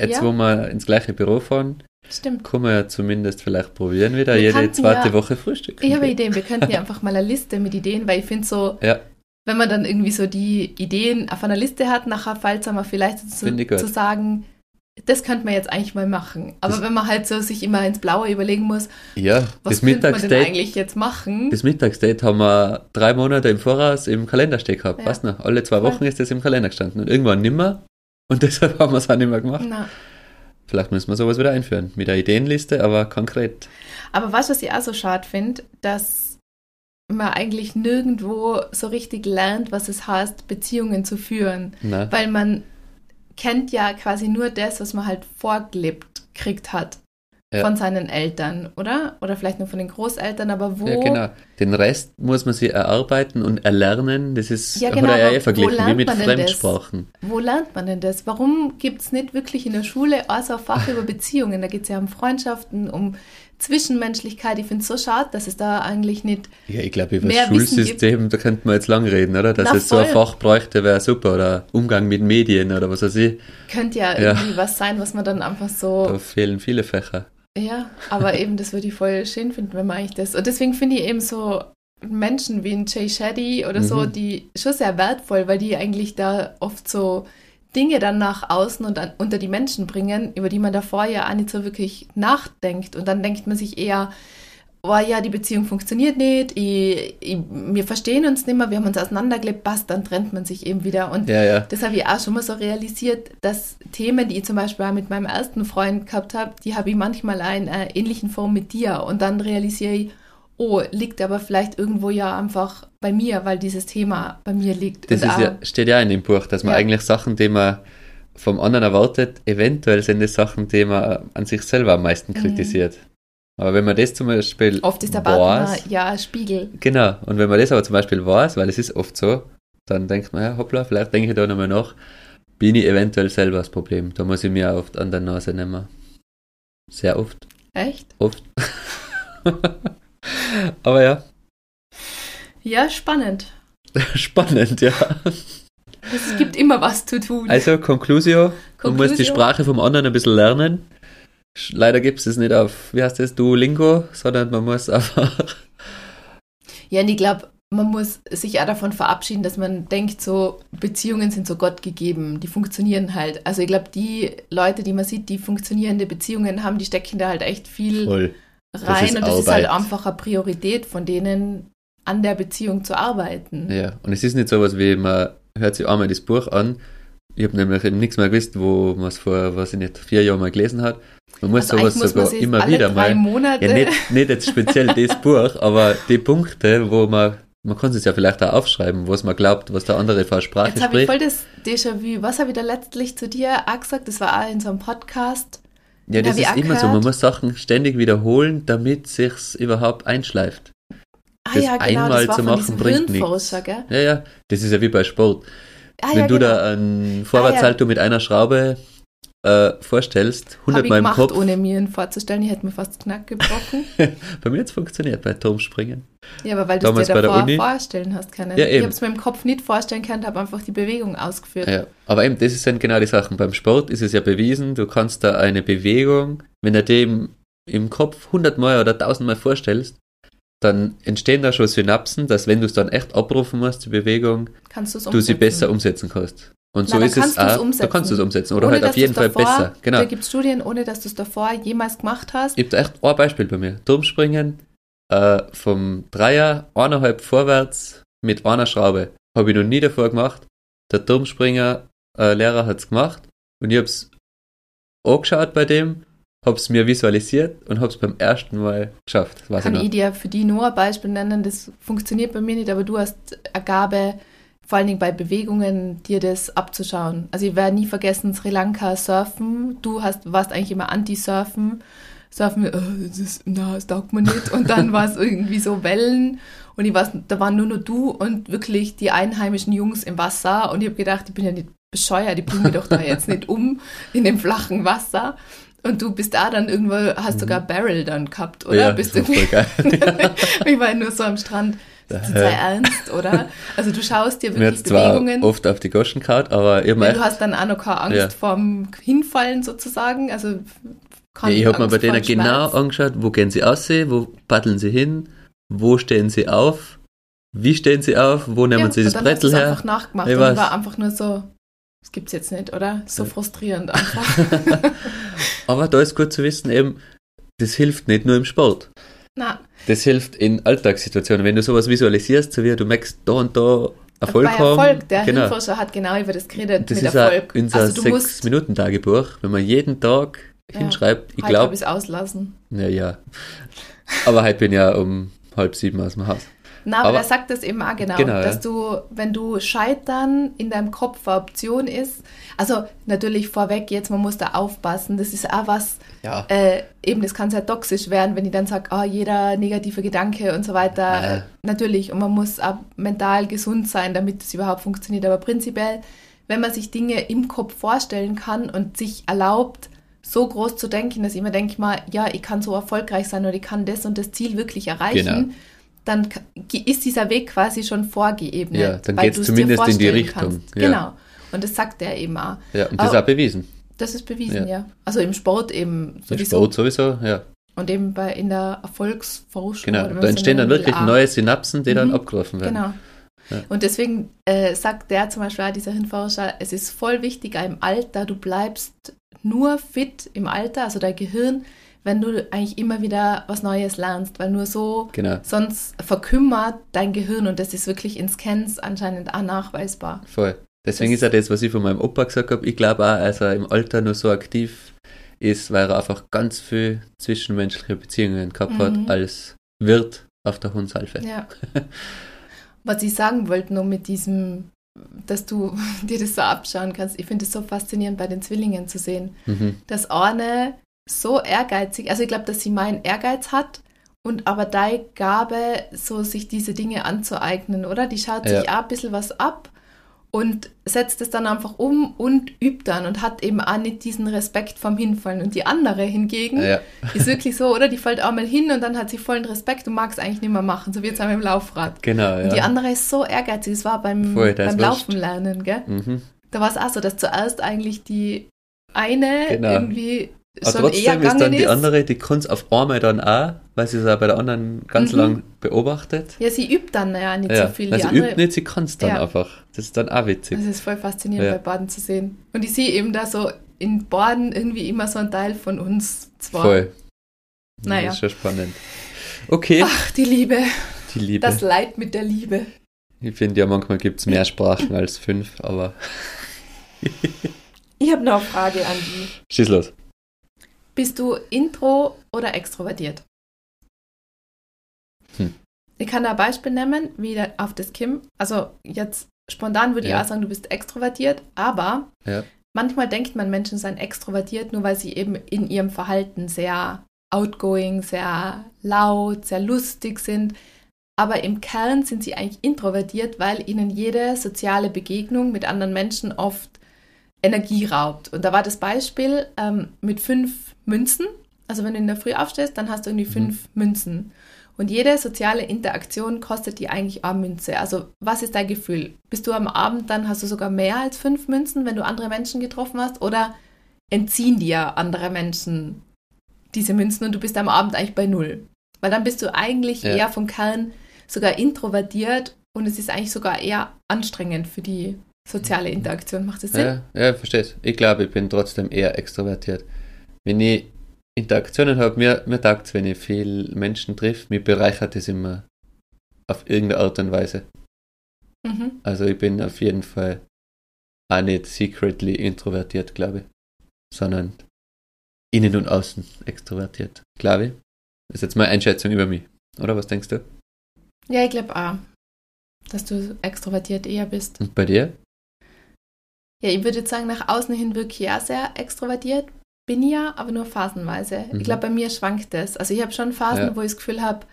[SPEAKER 1] Jetzt,
[SPEAKER 2] Ja.
[SPEAKER 1] wo wir ins gleiche Büro fahren,
[SPEAKER 2] Stimmt.
[SPEAKER 1] kann man ja zumindest vielleicht probieren, wieder
[SPEAKER 2] Wir
[SPEAKER 1] jede zweite
[SPEAKER 2] ja-
[SPEAKER 1] Woche frühstücken.
[SPEAKER 2] Ich habe. Ideen, wir könnten ja einfach mal eine Liste mit Ideen, weil ich finde so,
[SPEAKER 1] Ja,
[SPEAKER 2] wenn man dann irgendwie so die Ideen auf einer Liste hat, nachher es einmal vielleicht
[SPEAKER 1] gut.
[SPEAKER 2] zu sagen, das könnte man jetzt eigentlich mal machen. Aber
[SPEAKER 1] Das-
[SPEAKER 2] wenn man halt so sich immer ins Blaue überlegen muss,
[SPEAKER 1] ja
[SPEAKER 2] was könnte man denn eigentlich jetzt machen?
[SPEAKER 1] das Mittagsdate haben wir drei Monate im Voraus im Kalender stehen gehabt.
[SPEAKER 2] Ja.
[SPEAKER 1] Weißt du noch? Alle zwei. Wochen ist das im Kalender gestanden und irgendwann nimmer. Und deshalb haben wir es auch nicht mehr gemacht.
[SPEAKER 2] Na,
[SPEAKER 1] Vielleicht müssen wir sowas wieder einführen. Mit der Ideenliste, aber konkret.
[SPEAKER 2] aber weißt du, was ich auch so schade finde? Dass man eigentlich nirgendwo so richtig lernt, was es heißt, Beziehungen zu führen.
[SPEAKER 1] Na,
[SPEAKER 2] Weil man kennt ja quasi nur das, was man halt vorgelebt kriegt hat
[SPEAKER 1] Ja.
[SPEAKER 2] von seinen Eltern, oder? Oder vielleicht nur von den Großeltern, aber wo...
[SPEAKER 1] ja, genau. Den Rest muss man sich erarbeiten und erlernen. Das ist,
[SPEAKER 2] Ja, genau,
[SPEAKER 1] ja eh verglichen, wie mit
[SPEAKER 2] denn das?
[SPEAKER 1] Fremdsprachen.
[SPEAKER 2] Wo lernt man denn das? Warum gibt es nicht wirklich in der Schule außer Fach über Beziehungen? Da geht es ja um Freundschaften, um Zwischenmenschlichkeit. Ich finde es so schade, dass es da eigentlich nicht.
[SPEAKER 1] Ja, ich glaube, über das Schulsystem, da könnte man jetzt lang reden, oder? Dass
[SPEAKER 2] Na,
[SPEAKER 1] es so ein. Fach bräuchte, wäre super. Oder Umgang mit Medien oder was weiß ich.
[SPEAKER 2] Könnte ja
[SPEAKER 1] Ja.
[SPEAKER 2] irgendwie was sein, was man dann einfach so.
[SPEAKER 1] Da fehlen viele Fächer.
[SPEAKER 2] Ja, aber eben, das würde ich voll schön finden, wenn man eigentlich das. Und deswegen finde ich eben so Menschen wie ein Jay Shetty oder so,
[SPEAKER 1] Mhm.
[SPEAKER 2] die schon sehr wertvoll, weil die eigentlich da oft so Dinge dann nach außen und an, unter die Menschen bringen, über die man davor ja auch nicht so wirklich nachdenkt. Und dann denkt man sich eher, oh ja, die Beziehung funktioniert nicht, ich, ich, wir verstehen uns nicht mehr, wir haben uns auseinandergelebt, passt, dann trennt man sich eben wieder. Und
[SPEAKER 1] Ja, ja.
[SPEAKER 2] das habe ich auch schon mal so realisiert, dass Themen, die ich zum Beispiel auch mit meinem ersten Freund gehabt habe, die habe ich manchmal auch in einer ähnlichen Form mit dir. Und dann realisiere ich, oh, liegt aber vielleicht irgendwo ja einfach bei mir, weil dieses Thema bei mir liegt.
[SPEAKER 1] Das
[SPEAKER 2] auch-
[SPEAKER 1] ja, steht ja in dem Buch, dass man eigentlich Sachen, die man vom anderen erwartet, eventuell sind das Sachen, die man an sich selber am meisten
[SPEAKER 2] Mhm.
[SPEAKER 1] Aber wenn man das zum Beispiel
[SPEAKER 2] Oft ist der Partner
[SPEAKER 1] weiß,
[SPEAKER 2] ja Spiegel.
[SPEAKER 1] genau, und wenn man das aber zum Beispiel weiß, weil es ist oft so, dann denkt man, ja, hoppla, vielleicht denke ich da nochmal nach, bin ich eventuell selber das Problem. Da muss ich mir auch oft an der Nase nehmen. Sehr oft.
[SPEAKER 2] Echt?
[SPEAKER 1] Oft. aber ja,
[SPEAKER 2] Ja, spannend.
[SPEAKER 1] spannend, ja.
[SPEAKER 2] Es gibt immer was zu tun.
[SPEAKER 1] Also, Conclusio, man muss die
[SPEAKER 2] Conclusio?
[SPEAKER 1] Sprache vom anderen ein bisschen lernen. Leider gibt es es nicht auf, wie heißt das, Duolingo, sondern man muss einfach,
[SPEAKER 2] Ja, und ich glaube, man muss sich auch davon verabschieden, dass man denkt, so Beziehungen sind so Gott gegeben, die funktionieren halt. Also ich glaube, die Leute, die man sieht, die funktionierende Beziehungen haben, die stecken da halt echt viel
[SPEAKER 1] voll.
[SPEAKER 2] rein
[SPEAKER 1] ist
[SPEAKER 2] und das ist halt einfach eine Priorität von denen, an der Beziehung zu arbeiten.
[SPEAKER 1] Ja, und es ist nicht sowas wie, man hört sich einmal das Buch an. Ich habe nämlich eben nichts mehr gewusst, wo man es vor, weiß ich nicht, vier Jahren mal gelesen hat. Man muss
[SPEAKER 2] Also
[SPEAKER 1] sowas
[SPEAKER 2] muss
[SPEAKER 1] sogar immer wieder mal.
[SPEAKER 2] Monate
[SPEAKER 1] Ja, nicht, nicht jetzt speziell das Buch, aber die Punkte, wo man, man kann es ja vielleicht auch aufschreiben, was man glaubt, was der andere für eine Sprache
[SPEAKER 2] Jetzt habe ich
[SPEAKER 1] spricht.
[SPEAKER 2] voll das Déjà-vu. Was habe ich da letztlich zu dir auch gesagt? Das war auch in so einem Podcast.
[SPEAKER 1] Ja, das ist immer so.
[SPEAKER 2] gehört.
[SPEAKER 1] Man muss Sachen ständig wiederholen, damit sich's überhaupt einschleift.
[SPEAKER 2] Ah
[SPEAKER 1] Das
[SPEAKER 2] ja, genau,
[SPEAKER 1] einmal
[SPEAKER 2] das war
[SPEAKER 1] zu machen bringt
[SPEAKER 2] Hirnforscher, gell?
[SPEAKER 1] Ja, ja. Das ist ja wie bei Sport.
[SPEAKER 2] Ah,
[SPEAKER 1] Wenn
[SPEAKER 2] ja,
[SPEAKER 1] du
[SPEAKER 2] genau.
[SPEAKER 1] da einen Vorwärtssalto mit einer Schraube äh, vorstellst,
[SPEAKER 2] Habe
[SPEAKER 1] 100
[SPEAKER 2] ich
[SPEAKER 1] Mal im
[SPEAKER 2] gemacht,
[SPEAKER 1] Kopf.
[SPEAKER 2] ohne mir ihn vorzustellen. Ich hätte mir fast Knack gebrochen.
[SPEAKER 1] bei mir hat es funktioniert, bei Turmspringen.
[SPEAKER 2] ja, aber weil du es dir davor vorstellen hast können.
[SPEAKER 1] Ja,
[SPEAKER 2] ich habe es mir im Kopf nicht vorstellen können, habe einfach die Bewegung ausgeführt.
[SPEAKER 1] Ja, aber eben, das sind genau die Sachen. Beim Sport ist es ja bewiesen, du kannst da eine Bewegung, wenn du die im, im Kopf 100 Mal oder 1000 Mal vorstellst, dann entstehen da schon Synapsen, dass wenn du es dann echt abrufen musst, die Bewegung,
[SPEAKER 2] Kannst du es
[SPEAKER 1] sie besser umsetzen kannst. Und so
[SPEAKER 2] Na, dann
[SPEAKER 1] ist es auch, da kannst du es umsetzen. Oder
[SPEAKER 2] Ohne,
[SPEAKER 1] halt auf jeden Fall
[SPEAKER 2] davor,
[SPEAKER 1] besser. Genau.
[SPEAKER 2] Da gibt es Studien, ohne dass du es davor jemals gemacht hast.
[SPEAKER 1] Ich habe echt ein Beispiel bei mir. Turmspringen, äh, vom Dreier, eineinhalb vorwärts mit einer Schraube. Habe ich noch nie davor gemacht. Der Turmspringer äh, Lehrer hat's gemacht und ich hab's angeschaut bei dem, hab's mir visualisiert und hab's beim ersten Mal geschafft. Das
[SPEAKER 2] Kann
[SPEAKER 1] ich
[SPEAKER 2] ich dir für die nur ein Beispiel nennen, das funktioniert bei mir nicht, aber du hast eine Gabe, vor allen Dingen bei Bewegungen, dir das abzuschauen. Also ich werde nie vergessen, Sri Lanka surfen. Du hast, warst eigentlich immer anti-surfen. Surfen, das ist, na, das taugt mir nicht. Und dann war es irgendwie so Wellen. Und ich weiß, da waren nur noch du und wirklich die einheimischen Jungs im Wasser. Und ich habe gedacht, ich bin ja nicht bescheuert, ich bringe mich doch da jetzt nicht um in dem flachen Wasser. Und du bist da dann irgendwo, hast sogar Barrel dann gehabt, oder?
[SPEAKER 1] Mhm. ja,
[SPEAKER 2] bist
[SPEAKER 1] das
[SPEAKER 2] irgendwie
[SPEAKER 1] voll geil.
[SPEAKER 2] ich war nur so am Strand. Das ist
[SPEAKER 1] Ja.
[SPEAKER 2] ernst, oder? Also du schaust dir
[SPEAKER 1] Mir
[SPEAKER 2] wirklich
[SPEAKER 1] zwar
[SPEAKER 2] Bewegungen.
[SPEAKER 1] oft auf die Goschen gehauen, aber ich mir
[SPEAKER 2] Ja,
[SPEAKER 1] echt
[SPEAKER 2] du hast dann auch noch keine Angst
[SPEAKER 1] Ja.
[SPEAKER 2] vorm Hinfallen sozusagen. Also
[SPEAKER 1] Ja,
[SPEAKER 2] keine
[SPEAKER 1] ich habe mir bei denen genau angeschaut, wo gehen sie aussehen, wo paddeln sie hin, wo stehen sie auf, wie stehen sie auf, wo nehmen
[SPEAKER 2] ja,
[SPEAKER 1] sie das Brettel her.
[SPEAKER 2] einfach nachgemacht
[SPEAKER 1] Ich
[SPEAKER 2] und ich war einfach nur so, das gibt's jetzt nicht, oder? So frustrierend einfach.
[SPEAKER 1] Aber da ist gut zu wissen, eben, das hilft nicht nur im Sport.
[SPEAKER 2] Na,
[SPEAKER 1] Das hilft in Alltagssituationen. Wenn du sowas visualisierst, so wie du merkst, da und da Erfolg
[SPEAKER 2] bei
[SPEAKER 1] haben.
[SPEAKER 2] Erfolg, der
[SPEAKER 1] genau.
[SPEAKER 2] Hirnforscher hat genau über das geredet
[SPEAKER 1] Das
[SPEAKER 2] mit
[SPEAKER 1] ist
[SPEAKER 2] Erfolg.
[SPEAKER 1] auch unser
[SPEAKER 2] also du musst
[SPEAKER 1] Sechs-Minuten-Tagebuch. Wenn man jeden Tag
[SPEAKER 2] Ja.
[SPEAKER 1] hinschreibt, ich
[SPEAKER 2] heute hab
[SPEAKER 1] glaube,
[SPEAKER 2] ich's auslassen.
[SPEAKER 1] ja, ja. Aber heute bin ich ja um halb sieben aus dem Haus.
[SPEAKER 2] Na, aber,
[SPEAKER 1] Aber-
[SPEAKER 2] er sagt das eben auch genau,
[SPEAKER 1] Genau,
[SPEAKER 2] dass
[SPEAKER 1] ja.
[SPEAKER 2] du, wenn du Scheitern in deinem Kopf eine Option ist, also natürlich vorweg jetzt, man muss da aufpassen, das ist auch was,
[SPEAKER 1] Ja.
[SPEAKER 2] äh, eben das kann sehr toxisch werden, wenn ich dann sage, ah, jeder negative Gedanke und so weiter, äh, natürlich, und man muss auch mental gesund sein, damit es überhaupt funktioniert, aber prinzipiell, wenn man sich Dinge im Kopf vorstellen kann und sich erlaubt, so groß zu denken, dass ich immer denke mal, ja, ich kann so erfolgreich sein oder ich kann das und das Ziel wirklich erreichen,
[SPEAKER 1] Genau.
[SPEAKER 2] Dann ist dieser Weg quasi schon vorgeebnet.
[SPEAKER 1] Ja, dann
[SPEAKER 2] du's dir
[SPEAKER 1] zumindest in die Richtung, ja.
[SPEAKER 2] Genau. Und das sagt er eben auch.
[SPEAKER 1] Ja, und das ist auch bewiesen.
[SPEAKER 2] Das ist bewiesen,
[SPEAKER 1] Ja.
[SPEAKER 2] ja. Also im Sport eben
[SPEAKER 1] Im
[SPEAKER 2] sowieso.
[SPEAKER 1] Sport sowieso, ja.
[SPEAKER 2] Und eben bei, in der Erfolgsforschung.
[SPEAKER 1] Genau. Da entstehen dann wirklich
[SPEAKER 2] auch.
[SPEAKER 1] neue Synapsen, die dann
[SPEAKER 2] Mhm.
[SPEAKER 1] abgerufen werden.
[SPEAKER 2] Genau.
[SPEAKER 1] Ja.
[SPEAKER 2] Und deswegen äh, sagt der zum Beispiel, auch dieser Hirnforscher, es ist voll wichtig im Alter, du bleibst nur fit im Alter, also dein Gehirn, wenn du eigentlich immer wieder was Neues lernst, weil nur so,
[SPEAKER 1] Genau.
[SPEAKER 2] sonst verkümmert dein Gehirn und das ist wirklich in Scans anscheinend auch nachweisbar.
[SPEAKER 1] Voll. Deswegen
[SPEAKER 2] Das-
[SPEAKER 1] ist ja das, was ich von meinem Opa gesagt habe. Ich glaube auch, als er im Alter nur so aktiv ist, weil er einfach ganz viel zwischenmenschliche Beziehungen gehabt
[SPEAKER 2] Mhm.
[SPEAKER 1] hat als Wirt auf der Hundsalfe.
[SPEAKER 2] Ja. Was ich sagen wollte, nur mit diesem, dass du dir das so abschauen kannst, ich finde es so faszinierend bei den Zwillingen zu sehen.
[SPEAKER 1] Mhm.
[SPEAKER 2] dass Arne so ehrgeizig, also ich glaube, dass sie meinen Ehrgeiz hat und aber deine Gabe, so sich diese Dinge anzueignen, oder? Die schaut sich auch ein bisschen was ab und setzt es dann einfach um und übt dann und hat eben auch nicht diesen Respekt vom Hinfallen. Und die andere hingegen
[SPEAKER 1] Ja,
[SPEAKER 2] ist wirklich so, oder? Die fällt auch mal hin und dann hat sie vollen Respekt und mag es eigentlich nicht mehr machen, so wie jetzt am Laufrad.
[SPEAKER 1] genau.
[SPEAKER 2] Und die
[SPEAKER 1] Ja.
[SPEAKER 2] andere ist so ehrgeizig, das war beim,
[SPEAKER 1] Voll, das
[SPEAKER 2] beim Laufen lernen, gell?
[SPEAKER 1] Mhm.
[SPEAKER 2] Da war es auch so, dass zuerst eigentlich die eine
[SPEAKER 1] Genau.
[SPEAKER 2] irgendwie
[SPEAKER 1] Aber trotzdem ist dann die andere, die kann es auf einmal dann auch, weil sie es auch bei der anderen ganz
[SPEAKER 2] Mhm.
[SPEAKER 1] lang beobachtet.
[SPEAKER 2] Ja, sie übt dann ja nicht
[SPEAKER 1] Ja,
[SPEAKER 2] so viel. Die
[SPEAKER 1] sie
[SPEAKER 2] andere,
[SPEAKER 1] übt nicht, sie kann es dann
[SPEAKER 2] Ja.
[SPEAKER 1] einfach. Das ist dann auch witzig.
[SPEAKER 2] Das ist voll faszinierend
[SPEAKER 1] Ja.
[SPEAKER 2] bei Baden zu sehen. Und ich sehe eben da so in Baden irgendwie immer so ein Teil von uns zwar.
[SPEAKER 1] Voll.
[SPEAKER 2] Naja.
[SPEAKER 1] Das ist schon spannend. Okay,
[SPEAKER 2] Ach, die Liebe.
[SPEAKER 1] die Liebe.
[SPEAKER 2] Das Leid mit der Liebe.
[SPEAKER 1] Ich finde ja, manchmal gibt es mehr Sprachen als fünf, aber
[SPEAKER 2] Ich habe noch eine Frage an die.
[SPEAKER 1] schieß los.
[SPEAKER 2] Bist du intro oder extrovertiert?
[SPEAKER 1] Hm.
[SPEAKER 2] Ich kann da ein Beispiel nehmen, wie auf das Kim. Also jetzt spontan würde
[SPEAKER 1] Ja.
[SPEAKER 2] ich auch sagen, du bist extrovertiert, aber
[SPEAKER 1] Ja.
[SPEAKER 2] manchmal denkt man, Menschen seien extrovertiert, nur weil sie eben in ihrem Verhalten sehr outgoing, sehr laut, sehr lustig sind. Aber im Kern sind sie eigentlich introvertiert, weil ihnen jede soziale Begegnung mit anderen Menschen oft Energie raubt. Und da war das Beispiel ähm, mit fünf Münzen. Also wenn du in der Früh aufstehst, dann hast du irgendwie fünf Münzen. Und jede soziale Interaktion kostet dir eigentlich eine Münze. Also was ist dein Gefühl? Bist du am Abend, dann hast du sogar mehr als fünf Münzen, wenn du andere Menschen getroffen hast? Oder entziehen dir andere Menschen diese Münzen und du bist am Abend eigentlich bei null? Weil dann bist du eigentlich
[SPEAKER 1] Ja.
[SPEAKER 2] eher vom Kern sogar introvertiert und es ist eigentlich sogar eher anstrengend für die soziale Interaktion. Macht das Sinn?
[SPEAKER 1] Ja, ja, verstehst. Ich glaube, ich bin trotzdem eher extrovertiert. Wenn ich Interaktionen habe, mir, mir taugt wenn ich viel Menschen treffe, mir bereichert das immer auf irgendeine Art und Weise.
[SPEAKER 2] Mhm.
[SPEAKER 1] Also ich bin auf jeden Fall auch nicht secretly introvertiert, glaube ich, sondern innen und außen extrovertiert, glaube ich. Das ist jetzt meine Einschätzung über mich. Oder was denkst du?
[SPEAKER 2] Ja, ich glaube auch, dass du extrovertiert eher bist.
[SPEAKER 1] Und bei dir?
[SPEAKER 2] Ja, ich würde jetzt sagen, nach außen hin wirklich ja sehr extrovertiert. Bin ich ja, aber nur phasenweise.
[SPEAKER 1] Mhm.
[SPEAKER 2] Ich glaube, bei mir schwankt es. Also ich habe schon Phasen,
[SPEAKER 1] Ja.
[SPEAKER 2] wo ich das Gefühl habe,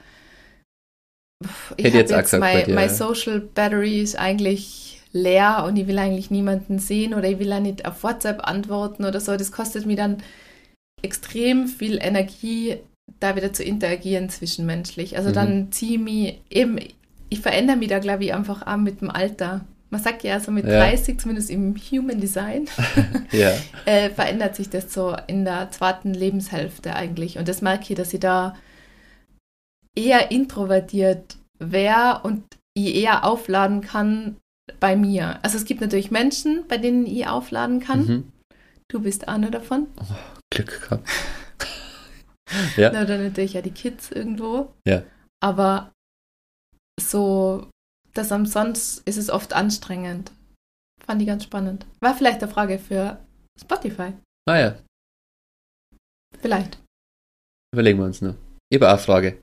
[SPEAKER 2] ich habe
[SPEAKER 1] jetzt
[SPEAKER 2] jetzt,
[SPEAKER 1] gesagt bei
[SPEAKER 2] mein,
[SPEAKER 1] dir,
[SPEAKER 2] mein
[SPEAKER 1] ja.
[SPEAKER 2] Social Battery ist eigentlich leer und ich will eigentlich niemanden sehen oder ich will auch nicht auf WhatsApp antworten oder so. Das kostet mir dann extrem viel Energie, da wieder zu interagieren zwischenmenschlich. Also
[SPEAKER 1] Mhm.
[SPEAKER 2] dann ziehe ich mich eben, ich verändere mich da, glaube ich, einfach auch mit dem Alter. Man sagt ja so mit
[SPEAKER 1] Ja.
[SPEAKER 2] 30, zumindest im Human Design,
[SPEAKER 1] Ja.
[SPEAKER 2] äh, verändert sich das so in der zweiten Lebenshälfte eigentlich. Und das merke ich, dass ich da eher introvertiert wäre und ich eher aufladen kann bei mir. Also es gibt natürlich Menschen, bei denen ich aufladen kann.
[SPEAKER 1] Mhm.
[SPEAKER 2] Du bist eine davon.
[SPEAKER 1] Glück gehabt. ja.
[SPEAKER 2] Na, Oder natürlich ja die Kids irgendwo.
[SPEAKER 1] Ja.
[SPEAKER 2] Aber so, das am sonst ist es oft anstrengend. Fand ich ganz spannend. War vielleicht eine Frage für Spotify.
[SPEAKER 1] Ah ja,
[SPEAKER 2] Vielleicht.
[SPEAKER 1] überlegen wir uns noch. Ich habe auch eine Frage.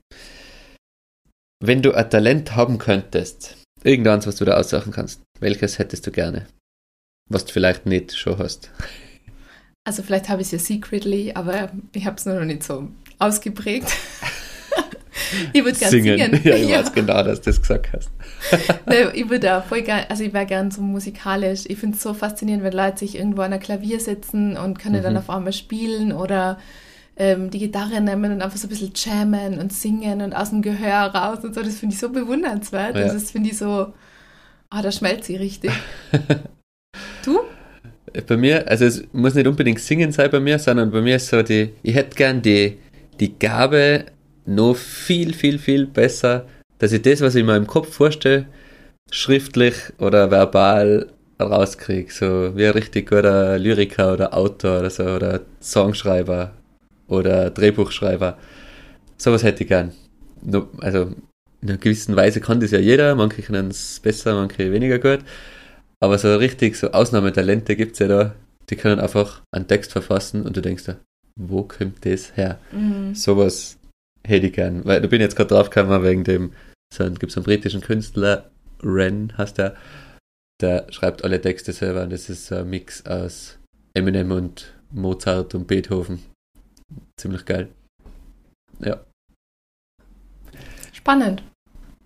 [SPEAKER 1] Wenn du ein Talent haben könntest, irgendeins, was du da aussuchen kannst, welches hättest du gerne? Was du vielleicht nicht schon hast.
[SPEAKER 2] Also vielleicht habe ich es ja secretly, aber ich habe es nur noch nicht so ausgeprägt. ich würde gerne singen.
[SPEAKER 1] Singen. Ja, ich weiß genau, dass du das gesagt hast.
[SPEAKER 2] Ne, ich würde da voll gern, also ich wäre gern so musikalisch. Ich finde es so faszinierend, wenn Leute sich irgendwo an der Klavier sitzen und können dann
[SPEAKER 1] Mhm.
[SPEAKER 2] auf einmal spielen oder ähm, die Gitarre nehmen und einfach so ein bisschen jammen und singen und aus dem Gehör raus und so. Das finde ich so bewundernswert.
[SPEAKER 1] Ja.
[SPEAKER 2] Also das finde ich so, ah, da schmelzt sie richtig. du?
[SPEAKER 1] Bei mir, also es muss nicht unbedingt singen sein bei mir, sondern bei mir ist so die, ich hätte gern die, die Gabe noch viel, viel, viel besser, dass ich das, was ich mir im Kopf vorstelle, schriftlich oder verbal rauskriege. So wie ein richtig guter Lyriker oder Autor oder so oder Songschreiber oder Drehbuchschreiber. Sowas hätte ich gern. Nur- Also in einer gewissen Weise kann das ja jeder, manche können es besser, manche weniger gut. Aber so richtig, so Ausnahmetalente gibt es ja da, die können einfach einen Text verfassen und du denkst dir, wo kommt das her?
[SPEAKER 2] Mhm.
[SPEAKER 1] Sowas hätte ich gern. Weil da bin ich jetzt gerade draufgekommen wegen dem, so gibt es einen britischen Künstler, Ren heißt der, der schreibt alle Texte selber und das ist so ein Mix aus Eminem und Mozart und Beethoven. Ziemlich geil. Ja.
[SPEAKER 2] Spannend.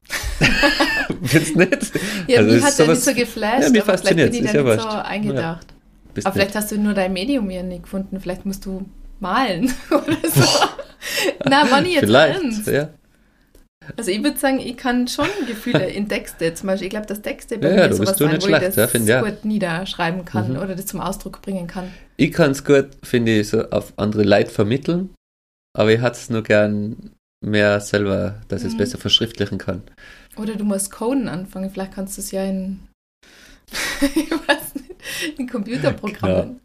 [SPEAKER 1] Findest nicht?
[SPEAKER 2] Ja,
[SPEAKER 1] Also
[SPEAKER 2] mich hat der
[SPEAKER 1] sowas-
[SPEAKER 2] nicht so geflasht,
[SPEAKER 1] Ja, mich
[SPEAKER 2] aber vielleicht bin ich da
[SPEAKER 1] ja
[SPEAKER 2] nicht so eingedacht.
[SPEAKER 1] Bist
[SPEAKER 2] Aber
[SPEAKER 1] nicht.
[SPEAKER 2] vielleicht hast du nur dein Medium hier nicht gefunden. Vielleicht musst du malen oder so. Na, Manni, jetzt
[SPEAKER 1] Vielleicht,
[SPEAKER 2] ernst.
[SPEAKER 1] ja.
[SPEAKER 2] Also ich würde sagen, ich kann schon Gefühle in Texte zum Beispiel. Ich glaube, dass Texte bei
[SPEAKER 1] Ja,
[SPEAKER 2] mir
[SPEAKER 1] du
[SPEAKER 2] sowas sein, wo ich
[SPEAKER 1] schlecht,
[SPEAKER 2] das
[SPEAKER 1] ja, find, ja.
[SPEAKER 2] gut niederschreiben kann
[SPEAKER 1] Mhm.
[SPEAKER 2] oder das zum Ausdruck bringen kann.
[SPEAKER 1] Ich kann es gut, finde ich, so auf andere Leute vermitteln, aber ich hätte es nur gern mehr selber, dass ich es
[SPEAKER 2] Mhm.
[SPEAKER 1] besser verschriftlichen kann.
[SPEAKER 2] Oder du musst Coden anfangen. Vielleicht kannst du es ja in, ich weiß nicht, in Computerprogrammen.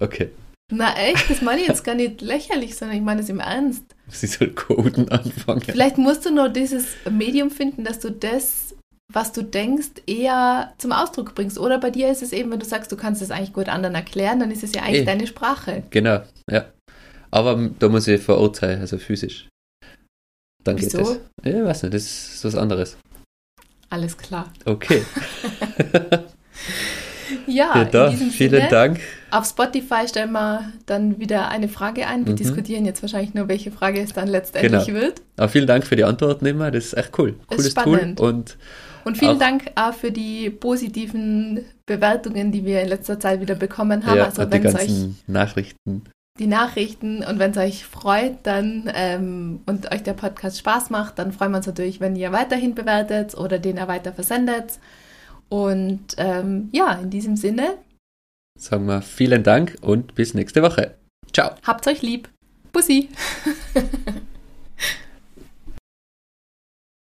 [SPEAKER 1] Okay,
[SPEAKER 2] Na echt, das meine ich jetzt gar nicht lächerlich, sondern ich meine es im Ernst.
[SPEAKER 1] sie soll Coden anfangen.
[SPEAKER 2] Vielleicht musst du nur dieses Medium finden, dass du das, was du denkst, eher zum Ausdruck bringst. Oder bei dir ist es eben, wenn du sagst, du kannst es eigentlich gut anderen erklären, dann ist es ja eigentlich
[SPEAKER 1] Eh.
[SPEAKER 2] deine Sprache.
[SPEAKER 1] Genau, ja. Aber da muss ich sein, also physisch. Dann
[SPEAKER 2] Wieso?
[SPEAKER 1] geht es. Ja, weiß nicht, das ist was anderes.
[SPEAKER 2] Alles klar.
[SPEAKER 1] Okay,
[SPEAKER 2] Ja,
[SPEAKER 1] ja, da, vielen
[SPEAKER 2] Sinne,
[SPEAKER 1] Dank.
[SPEAKER 2] Auf Spotify stellen wir dann wieder eine Frage ein. Wir
[SPEAKER 1] Mhm.
[SPEAKER 2] diskutieren jetzt wahrscheinlich nur, welche Frage es dann letztendlich
[SPEAKER 1] Genau.
[SPEAKER 2] wird.
[SPEAKER 1] Aber vielen Dank für die Antworten immer, das ist echt cool.
[SPEAKER 2] Ist
[SPEAKER 1] Cooles
[SPEAKER 2] spannend.
[SPEAKER 1] Tool und
[SPEAKER 2] Und vielen
[SPEAKER 1] Auch-
[SPEAKER 2] Dank auch für die positiven Bewertungen, die wir in letzter Zeit wieder bekommen haben.
[SPEAKER 1] ja,
[SPEAKER 2] also
[SPEAKER 1] die
[SPEAKER 2] wenn es euch
[SPEAKER 1] ganzen Nachrichten.
[SPEAKER 2] die Nachrichten und wenn es euch freut dann ähm, und euch der Podcast Spaß macht, dann freuen wir uns natürlich, wenn ihr weiterhin bewertet oder den ihr weiter versendet. Und ähm, ja, in diesem Sinne,
[SPEAKER 1] Sagen wir vielen Dank und bis nächste Woche. Ciao.
[SPEAKER 2] habt euch lieb. Bussi!